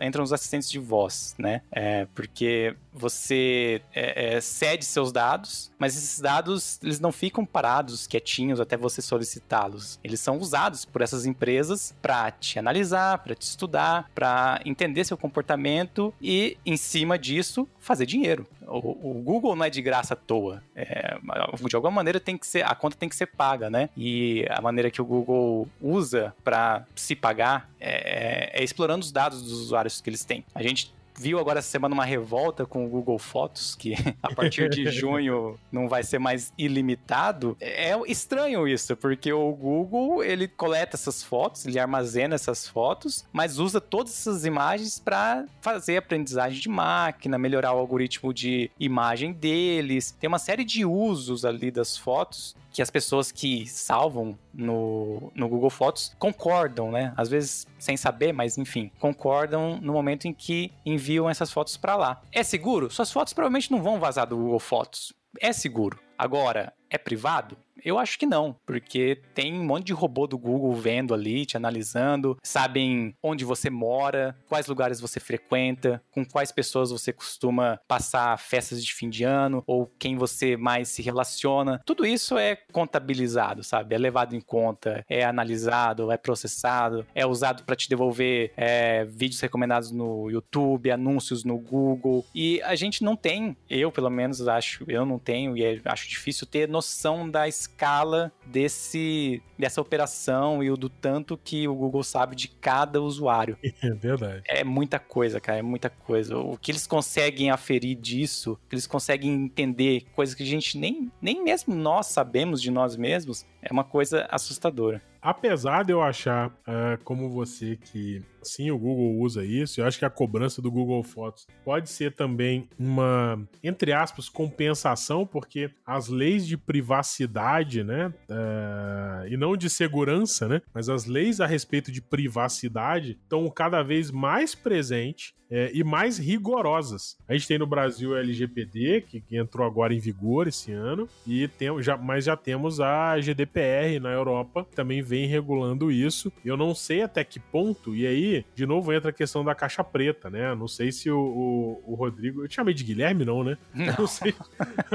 entram os assistentes de voz, né? É, porque você é, é, cede seus dados, mas esses dados eles não ficam parados, quietinhos até você solicitá-los. Eles são usados por essas empresas para te analisar, para te estudar, para entender seu comportamento e, em cima disso, fazer dinheiro. O, o Google não é de graça à toa. É, de alguma maneira tem que ser, a conta tem que ser paga, né? E a maneira que o Google usa para se pagar é, é, explorando os dados dos usuários que eles têm. A gente viu agora essa semana uma revolta com o Google Fotos, que a partir de junho não vai ser mais ilimitado. É estranho isso, porque o Google, ele coleta essas fotos, ele armazena essas fotos, mas usa todas essas imagens para fazer aprendizagem de máquina, melhorar o algoritmo de imagem deles. Tem uma série de usos ali das fotos que as pessoas que salvam no, no Google Fotos concordam, né? Às vezes sem saber, mas enfim, concordam no momento em que enviam essas fotos para lá. É seguro? Suas fotos provavelmente não vão vazar do Google Fotos. É seguro. Agora, é privado? Eu acho que não, porque tem um monte de robô do Google vendo ali, te analisando, sabem onde você mora, quais lugares você frequenta, com quais pessoas você costuma passar festas de fim de ano, ou quem você mais se relaciona. Tudo isso é contabilizado, sabe? É levado em conta, é analisado, é processado, é usado para te devolver é, vídeos recomendados no YouTube, anúncios no Google. E a gente não tem, eu pelo menos acho, eu não tenho, e é, acho difícil ter noção da escala desse, dessa operação e o do tanto que o Google sabe de cada usuário. É verdade. É muita coisa, cara, é muita coisa. O que eles conseguem aferir disso, o que eles conseguem entender, coisas que a gente nem, nem mesmo nós sabemos de nós mesmos, é uma coisa assustadora. Apesar de eu achar, uh, como você, que sim, o Google usa isso, eu acho que a cobrança do Google Fotos pode ser também uma, entre aspas, compensação, porque as leis de privacidade, né, uh, e não de segurança, né, mas as leis a respeito de privacidade estão cada vez mais presentes é, e mais rigorosas. A gente tem no Brasil a LGPD, que, que entrou agora em vigor esse ano, e tem, já, mas já temos a GDPR na Europa, que também vem regulando isso. Eu não sei até que ponto, e aí, de novo, entra a questão da caixa preta, né? Não sei se o, o, o Rodrigo. Eu te chamei de Guilherme, não, né? Não, não sei.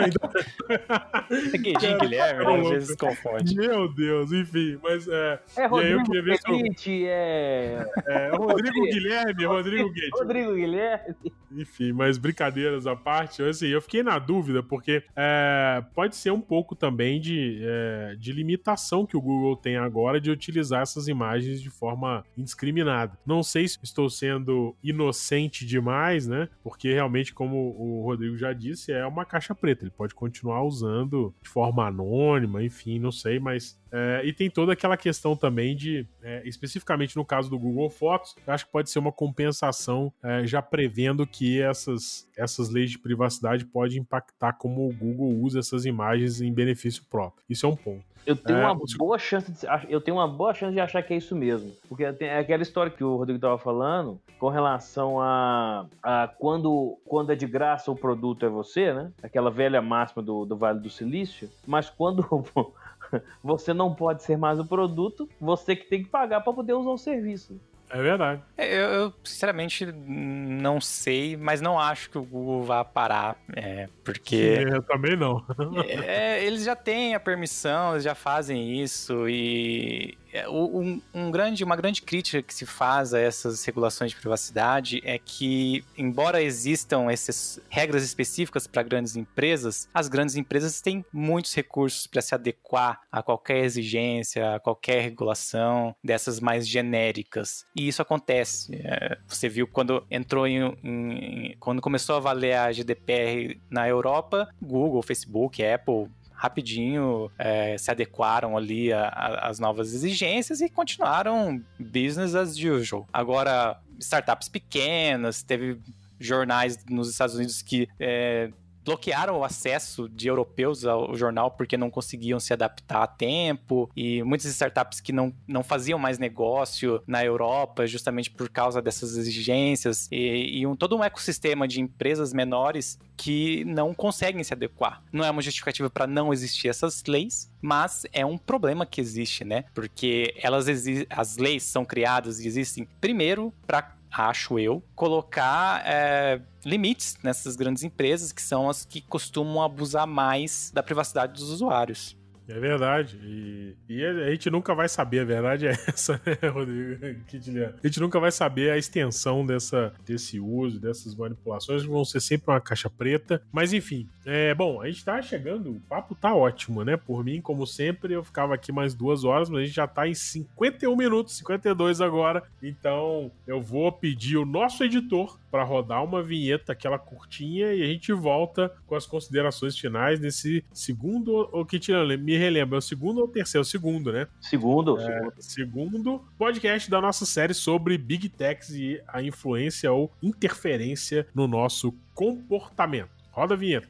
é Guilherme, Guilherme, né? às vezes confunde. Meu Deus, enfim, mas é. É Rodrigo eu ver se eu... é... é. Rodrigo Guilherme, Rodrigo Guedes. Rodrigo Guilherme. Enfim, mas brincadeiras à parte, assim, eu fiquei na dúvida, porque é, pode ser um pouco também de, é, de limitação que o Google tem agora de utilizar essas imagens de forma indiscriminada. Não sei se estou sendo inocente demais, né? Porque realmente, como o Rodrigo já disse, é uma caixa preta. Ele pode continuar usando de forma anônima, enfim, não sei, mas é, e tem toda aquela questão também de, é, especificamente no caso do Google Fotos, eu acho que pode ser uma compensação é, já prevendo que essas, essas leis de privacidade podem impactar como o Google usa essas imagens em benefício próprio. Isso é um ponto. Eu tenho é, uma boa chance de, eu tenho uma boa chance de achar que é isso mesmo, porque é aquela história que o Rodrigo estava falando com relação a, a, quando quando é de graça o produto é você, né? Aquela velha máxima do, do Vale do Silício, mas quando você não pode ser mais o produto, você que tem que pagar para poder usar o serviço. É verdade. É, eu, eu, sinceramente não sei, mas não acho que o Google vá parar, é, porque... Sim, eu também não. é, eles já têm a permissão, eles já fazem isso e um, um, grande, uma grande crítica que se faz a essas regulações de privacidade é que, embora existam essas regras específicas para grandes empresas, as grandes empresas têm muitos recursos para se adequar a qualquer exigência, a qualquer regulação dessas mais genéricas. E isso acontece. É, você viu quando entrou em, em, quando começou a valer a GDPR na Europa, Google, Facebook, Apple rapidinho é, se adequaram ali às novas exigências e continuaram business as usual. Agora, startups pequenas, teve jornais nos Estados Unidos que é, bloquearam o acesso de europeus ao jornal porque não conseguiam se adaptar a tempo e muitas startups que não, não faziam mais negócio na Europa justamente por causa dessas exigências e, e um, todo um ecossistema de empresas menores que não conseguem se adequar. Não é uma justificativa para não existir essas leis, mas é um problema que existe, né? Porque elas as leis são criadas e existem primeiro para acho eu, colocar é, limites nessas grandes empresas que são as que costumam abusar mais da privacidade dos usuários. É verdade. E, e, a gente nunca vai saber, a verdade é essa, né, Rodrigo? A gente nunca vai saber a extensão dessa, desse uso, dessas manipulações, vão ser sempre uma caixa preta. Mas enfim, é bom, a gente tá chegando, o papo tá ótimo, né? Por mim, como sempre, eu ficava aqui mais duas horas, mas a gente já tá em 51 minutos, 52 agora. Então eu vou pedir o nosso editor para rodar uma vinheta, aquela curtinha, e a gente volta com as considerações finais nesse segundo. O que me relembra, é o segundo ou o terceiro? É o segundo, né? Segundo, é, segundo. Segundo podcast da nossa série sobre Big Techs e a influência ou interferência no nosso comportamento. Roda a vinheta.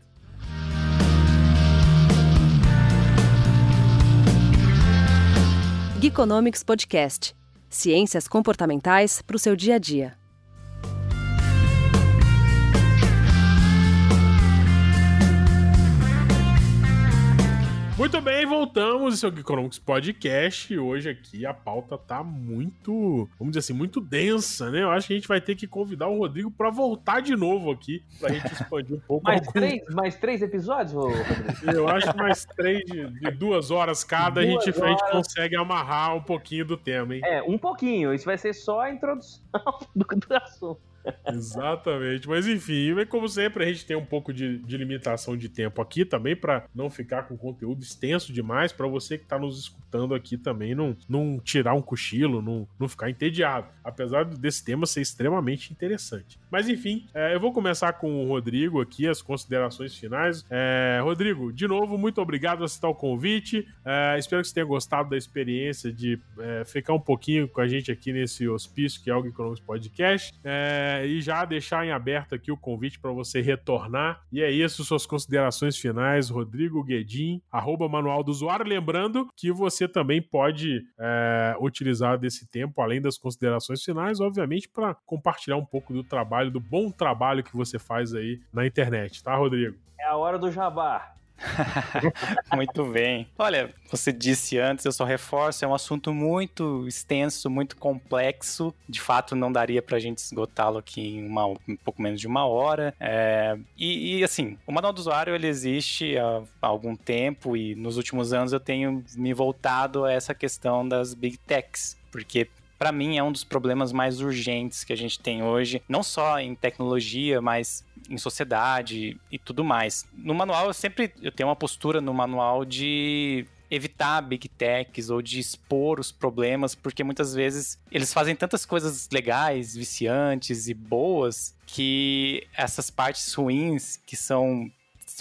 Geekonomics Podcast. Ciências comportamentais para o seu dia a dia. Muito bem, voltamos. Esse é o Geekonomics Podcast. Hoje aqui a pauta tá muito, vamos dizer assim, muito densa, né? Eu acho que a gente vai ter que convidar o Rodrigo para voltar de novo aqui, pra gente expandir um pouco. mais, algum... três, mais três episódios, Rodrigo? Eu acho que mais três de, de duas horas cada, duas a, gente, horas. a gente consegue amarrar um pouquinho do tema, hein? É, um pouquinho. Isso vai ser só a introdução do, do assunto. Exatamente. Mas enfim, como sempre, a gente tem um pouco de, de limitação de tempo aqui também, para não ficar com conteúdo extenso demais, para você que está nos escutando aqui também não, não tirar um cochilo, não, não ficar entediado. Apesar desse tema ser extremamente interessante. Mas enfim, é, eu vou começar com o Rodrigo aqui, as considerações finais. É, Rodrigo, de novo, muito obrigado por aceitar o convite. É, espero que você tenha gostado da experiência de é, ficar um pouquinho com a gente aqui nesse hospício que é o Economics Podcast. É, é, e já deixar em aberto aqui o convite para você retornar. E é isso, suas considerações finais, Rodrigo Guedin, arroba manual do usuário. Lembrando que você também pode é, utilizar desse tempo, além das considerações finais, obviamente, para compartilhar um pouco do trabalho, do bom trabalho que você faz aí na internet, tá, Rodrigo? É a hora do jabá. muito bem. Olha, você disse antes, eu só reforço, é um assunto muito extenso, muito complexo. De fato, não daria pra gente esgotá-lo aqui em uma, um pouco menos de uma hora. É, e, e, assim, o manual do usuário ele existe há, há algum tempo e nos últimos anos eu tenho me voltado a essa questão das big techs, porque para mim é um dos problemas mais urgentes que a gente tem hoje, não só em tecnologia, mas em sociedade e tudo mais. No manual eu sempre eu tenho uma postura no manual de evitar big techs ou de expor os problemas, porque muitas vezes eles fazem tantas coisas legais, viciantes e boas que essas partes ruins que são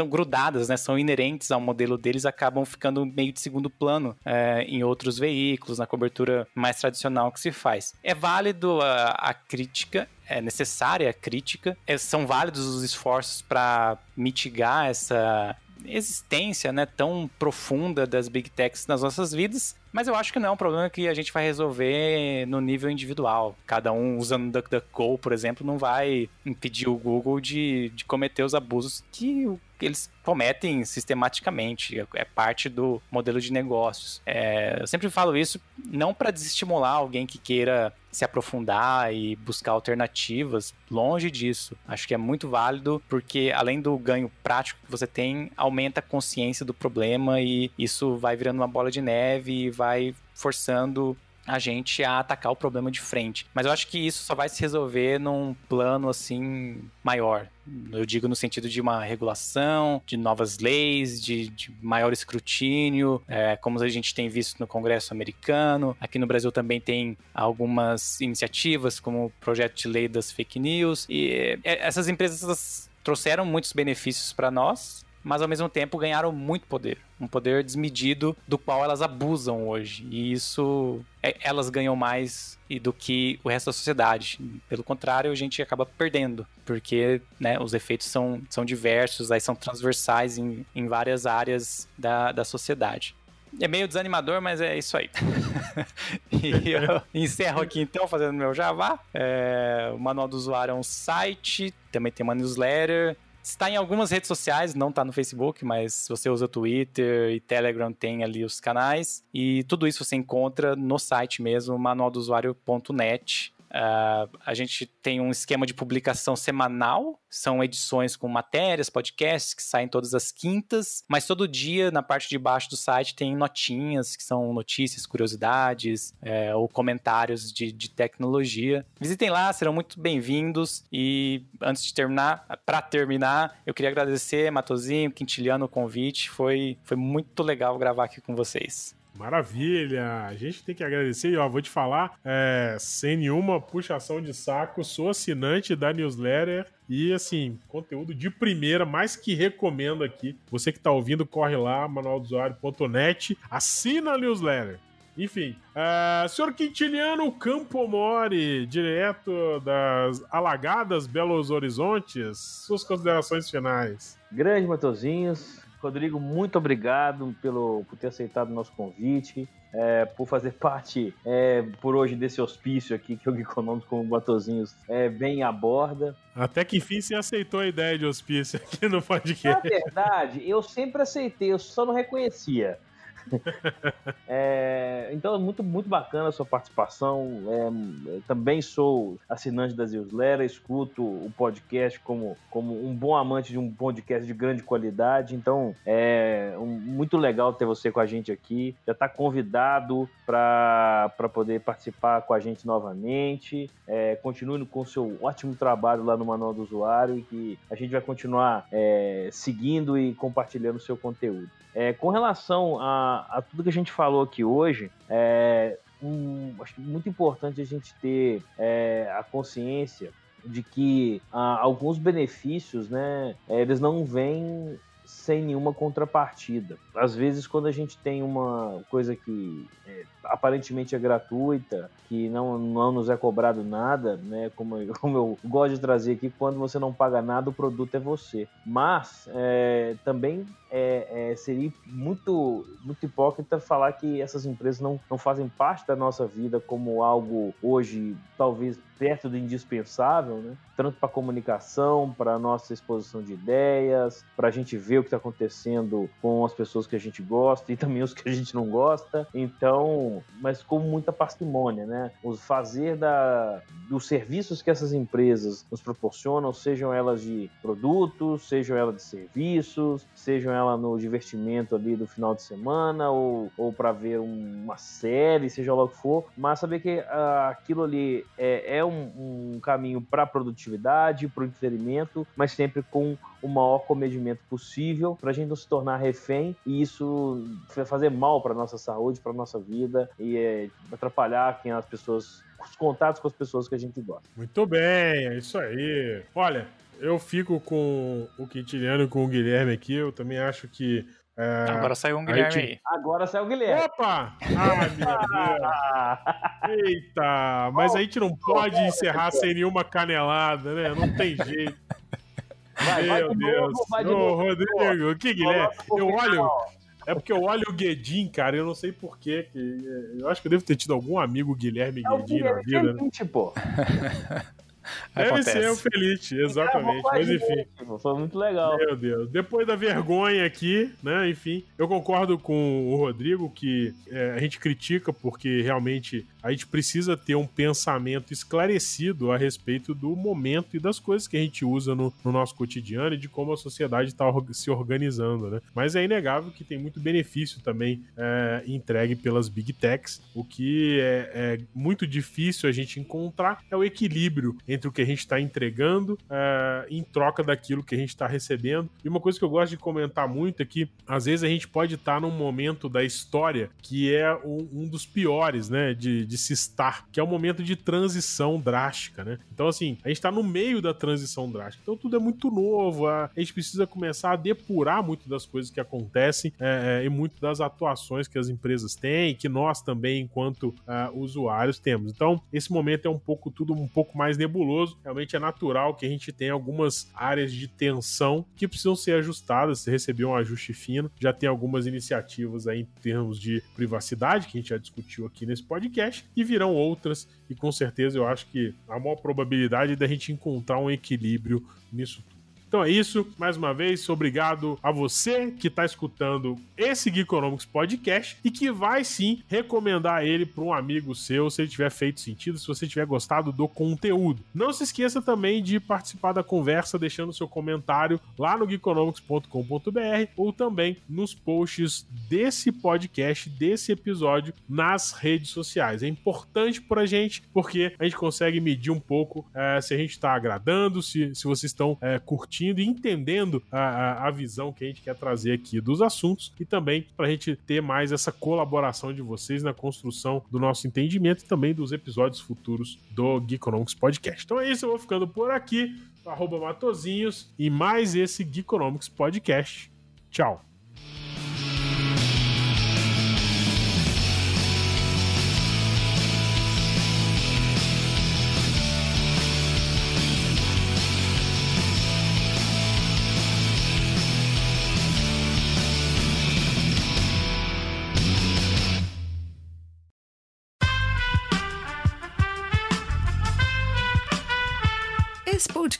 são grudadas, né, são inerentes ao modelo deles, acabam ficando meio de segundo plano é, em outros veículos, na cobertura mais tradicional que se faz. É válido a, a crítica, é necessária a crítica, é, são válidos os esforços para mitigar essa existência né, tão profunda das big techs nas nossas vidas, mas eu acho que não é um problema que a gente vai resolver no nível individual. Cada um usando DuckDuckGo, por exemplo, não vai impedir o Google de, de cometer os abusos que eles cometem sistematicamente, é parte do modelo de negócios. É, eu sempre falo isso não para desestimular alguém que queira se aprofundar e buscar alternativas, longe disso. Acho que é muito válido porque além do ganho prático que você tem, aumenta a consciência do problema e isso vai virando uma bola de neve e vai forçando a gente a atacar o problema de frente. Mas eu acho que isso só vai se resolver num plano assim maior. Eu digo no sentido de uma regulação, de novas leis, de, de maior escrutínio, é, como a gente tem visto no Congresso americano. Aqui no Brasil também tem algumas iniciativas, como o projeto de lei das fake news. E é, essas empresas trouxeram muitos benefícios para nós, mas ao mesmo tempo ganharam muito poder. Um poder desmedido do qual elas abusam hoje. E isso. É, elas ganham mais do que o resto da sociedade. Pelo contrário, a gente acaba perdendo. Porque né, os efeitos são, são diversos, aí são transversais em, em várias áreas da, da sociedade. É meio desanimador, mas é isso aí. e eu encerro aqui então, fazendo meu Java. É, o Manual do Usuário é um site, também tem uma newsletter, Está em algumas redes sociais, não está no Facebook, mas se você usa Twitter e Telegram, tem ali os canais. E tudo isso você encontra no site mesmo, manualdosuário.net. Uh, a gente tem um esquema de publicação semanal, são edições com matérias, podcasts que saem todas as quintas, mas todo dia na parte de baixo do site tem notinhas que são notícias, curiosidades é, ou comentários de, de tecnologia. Visitem lá, serão muito bem-vindos. E antes de terminar, para terminar, eu queria agradecer Matozinho, Quintiliano o convite, foi, foi muito legal gravar aqui com vocês. Maravilha! A gente tem que agradecer e ó, vou te falar, é, sem nenhuma puxação de saco, sou assinante da newsletter e assim, conteúdo de primeira, mais que recomendo aqui. Você que está ouvindo, corre lá, manualdosuário.net, assina a newsletter. Enfim, uh, senhor Quintiliano Campomori, direto das alagadas Belos Horizontes, suas considerações finais. Grande Matozinhos, Rodrigo, muito obrigado pelo, por ter aceitado o nosso convite, é, por fazer parte é, por hoje desse hospício aqui que o Econômico com o Batozinhos é, bem aborda. Até que enfim você aceitou a ideia de hospício aqui no podcast. Na verdade, eu sempre aceitei, eu só não reconhecia. é, então, muito, muito bacana a sua participação. É, também sou assinante da newsletter, escuto o podcast como, como um bom amante de um podcast de grande qualidade. Então, é um, muito legal ter você com a gente aqui. Já está convidado para poder participar com a gente novamente. É, continue com o seu ótimo trabalho lá no Manual do Usuário e que a gente vai continuar é, seguindo e compartilhando o seu conteúdo. É, com relação a, a, tudo que a gente falou aqui hoje, é, um, acho muito importante a gente ter é, a consciência de que ah, alguns benefícios, né, eles não vêm sem nenhuma contrapartida. Às vezes, quando a gente tem uma coisa que é, aparentemente é gratuita, que não, não nos é cobrado nada, né? Como, como eu gosto de trazer aqui, quando você não paga nada, o produto é você. Mas é, também é, é, seria muito, muito hipócrita falar que essas empresas não, não fazem parte da nossa vida como algo hoje, talvez perto do indispensável, né? tanto para comunicação, para nossa exposição de ideias, para a gente ver o que está acontecendo com as pessoas que a gente gosta e também os que a gente não gosta. Então, mas com muita parcimônia, né? O fazer da, dos serviços que essas empresas nos proporcionam, sejam elas de produtos, sejam elas de serviços, sejam elas no divertimento ali do final de semana ou, ou para ver uma série, seja lá o que for, mas saber que uh, aquilo ali é, é um, um caminho para produtividade, para o entretenimento, mas sempre com o maior comedimento possível para a gente não se tornar refém e isso fazer mal para nossa saúde, para nossa vida e é, atrapalhar quem as pessoas, os contatos com as pessoas que a gente gosta. Muito bem, é isso aí. Olha, eu fico com o Quintiliano e com o Guilherme aqui. Eu também acho que é, Agora saiu um Guilherme aí. aí. Agora saiu o Guilherme. Opa! Ai, meu Deus. Eita, mas a gente não pode encerrar sem nenhuma canelada, né? Não tem jeito. Vai, Meu vai Deus. Novo, Ô, Rodrigo, que Guilherme? Eu olho. É porque eu olho o Guedin, cara, eu não sei porquê. Eu acho que eu devo ter tido algum amigo Guilherme é Guedin na vida. Né? Tipo. Deve Acontece. ser o Feliz, exatamente. Mas enfim. Foi muito legal. Meu Deus. Depois da vergonha aqui, né? Enfim, eu concordo com o Rodrigo que é, a gente critica porque realmente a gente precisa ter um pensamento esclarecido a respeito do momento e das coisas que a gente usa no, no nosso cotidiano e de como a sociedade está se organizando, né? Mas é inegável que tem muito benefício também é, entregue pelas big techs. O que é, é, muito difícil a gente encontrar é o equilíbrio entre o que a gente está entregando é, em troca daquilo que a gente está recebendo. E uma coisa que eu gosto de comentar muito é que às vezes a gente pode estar tá num momento da história que é um, um dos piores, né? De, de se estar, que é um momento de transição drástica, né? Então, assim, a gente está no meio da transição drástica. Então, tudo é muito novo. A, gente precisa começar a depurar muito das coisas que acontecem é, é, e muito das atuações que as empresas têm, que nós também, enquanto é, usuários, temos. Então, esse momento é um pouco tudo um pouco mais nebuloso. Realmente é natural que a gente tenha algumas áreas de tensão que precisam ser ajustadas. Você recebeu um ajuste fino. Já tem algumas iniciativas aí em termos de privacidade, que a gente já discutiu aqui nesse podcast e virão outras, e com certeza eu acho que a maior probabilidade é da gente encontrar um equilíbrio nisso tudo. Então é isso. Mais uma vez, obrigado a você que está escutando esse Geekonomics Podcast e que vai sim recomendar ele para um amigo seu, se ele tiver feito sentido, se você tiver gostado do conteúdo. Não se esqueça também de participar da conversa, deixando seu comentário lá no geekonomics.com.br ou também nos posts desse podcast, desse episódio nas redes sociais. É importante para a gente porque a gente consegue medir um pouco é, se a gente está agradando, se, se vocês estão é, curtindo e entendendo a, a, a, visão que a gente quer trazer aqui dos assuntos e também para a gente ter mais essa colaboração de vocês na construção do nosso entendimento e também dos episódios futuros do Geekonomics Podcast. Então é isso, eu vou ficando por aqui, arroba Matozinhos e mais esse Geekonomics Podcast. Tchau!